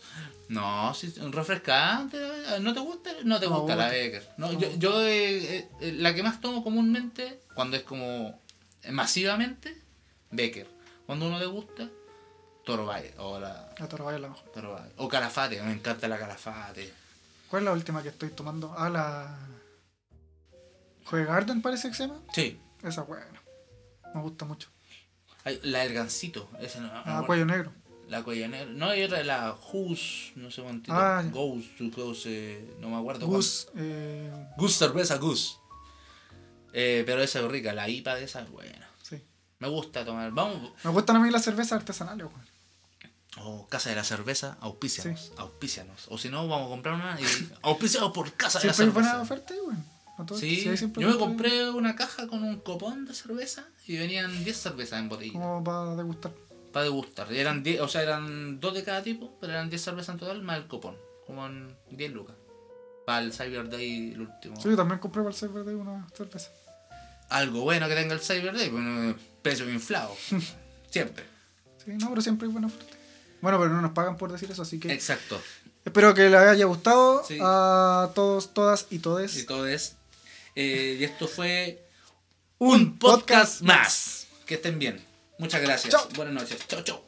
No, si un refrescante, ¿no te gusta? No te No, gusta la. Becker. No, No. Yo, yo eh, eh, la que más tomo comúnmente, cuando es como masivamente, Becker. Cuando uno le gusta, Toro Valle o la La es la mejor. O Calafate, me encanta la Calafate. ¿Cuál es la última que estoy tomando? Ah, la. Joy Garden parece que se llama. Sí, Esa buena. Me gusta mucho. Hay- la del gancito, esa no, Ah, no, cuello negro. la cuello negro. No, hay otra, la Hus, no sé cuánto. Ah, ya. Ghost, Ghost, eh, no me acuerdo. Eh, cuánto. Gus cerveza Gus. Eh, pero esa es rica, la IPA de esa es buena. Sí. Me gusta tomar. Vamos. Me gustan a mí las cervezas artesanales, weón. Oh, Casa de la Cerveza, auspicianos, auspicianos. O si no, vamos a comprar una y auspiciados por Casa de la Cerveza. buena oferta, todo- Sí, siempre yo me compré una caja con un copón de cerveza y venían 10 cervezas en botella Como para degustar. para degustar. Y eran 10, o sea, eran dos de cada tipo, pero eran 10 cervezas en total más el copón, como en 10 lucas. Para el Cyber Day, el último. Sí, yo también compré para el server de una cerveza. Algo bueno que tenga el Cyber Day, bueno, precio inflado. Siempre. Sí, no, pero siempre hay buena oferta. Bueno, pero no nos pagan por decir eso, así que Exacto. espero que les haya gustado Sí. a todos, todas y todes. Y todo es. eh, y esto fue Un un podcast más. Que estén bien. Muchas gracias. Chao. Buenas noches. Chao, chao.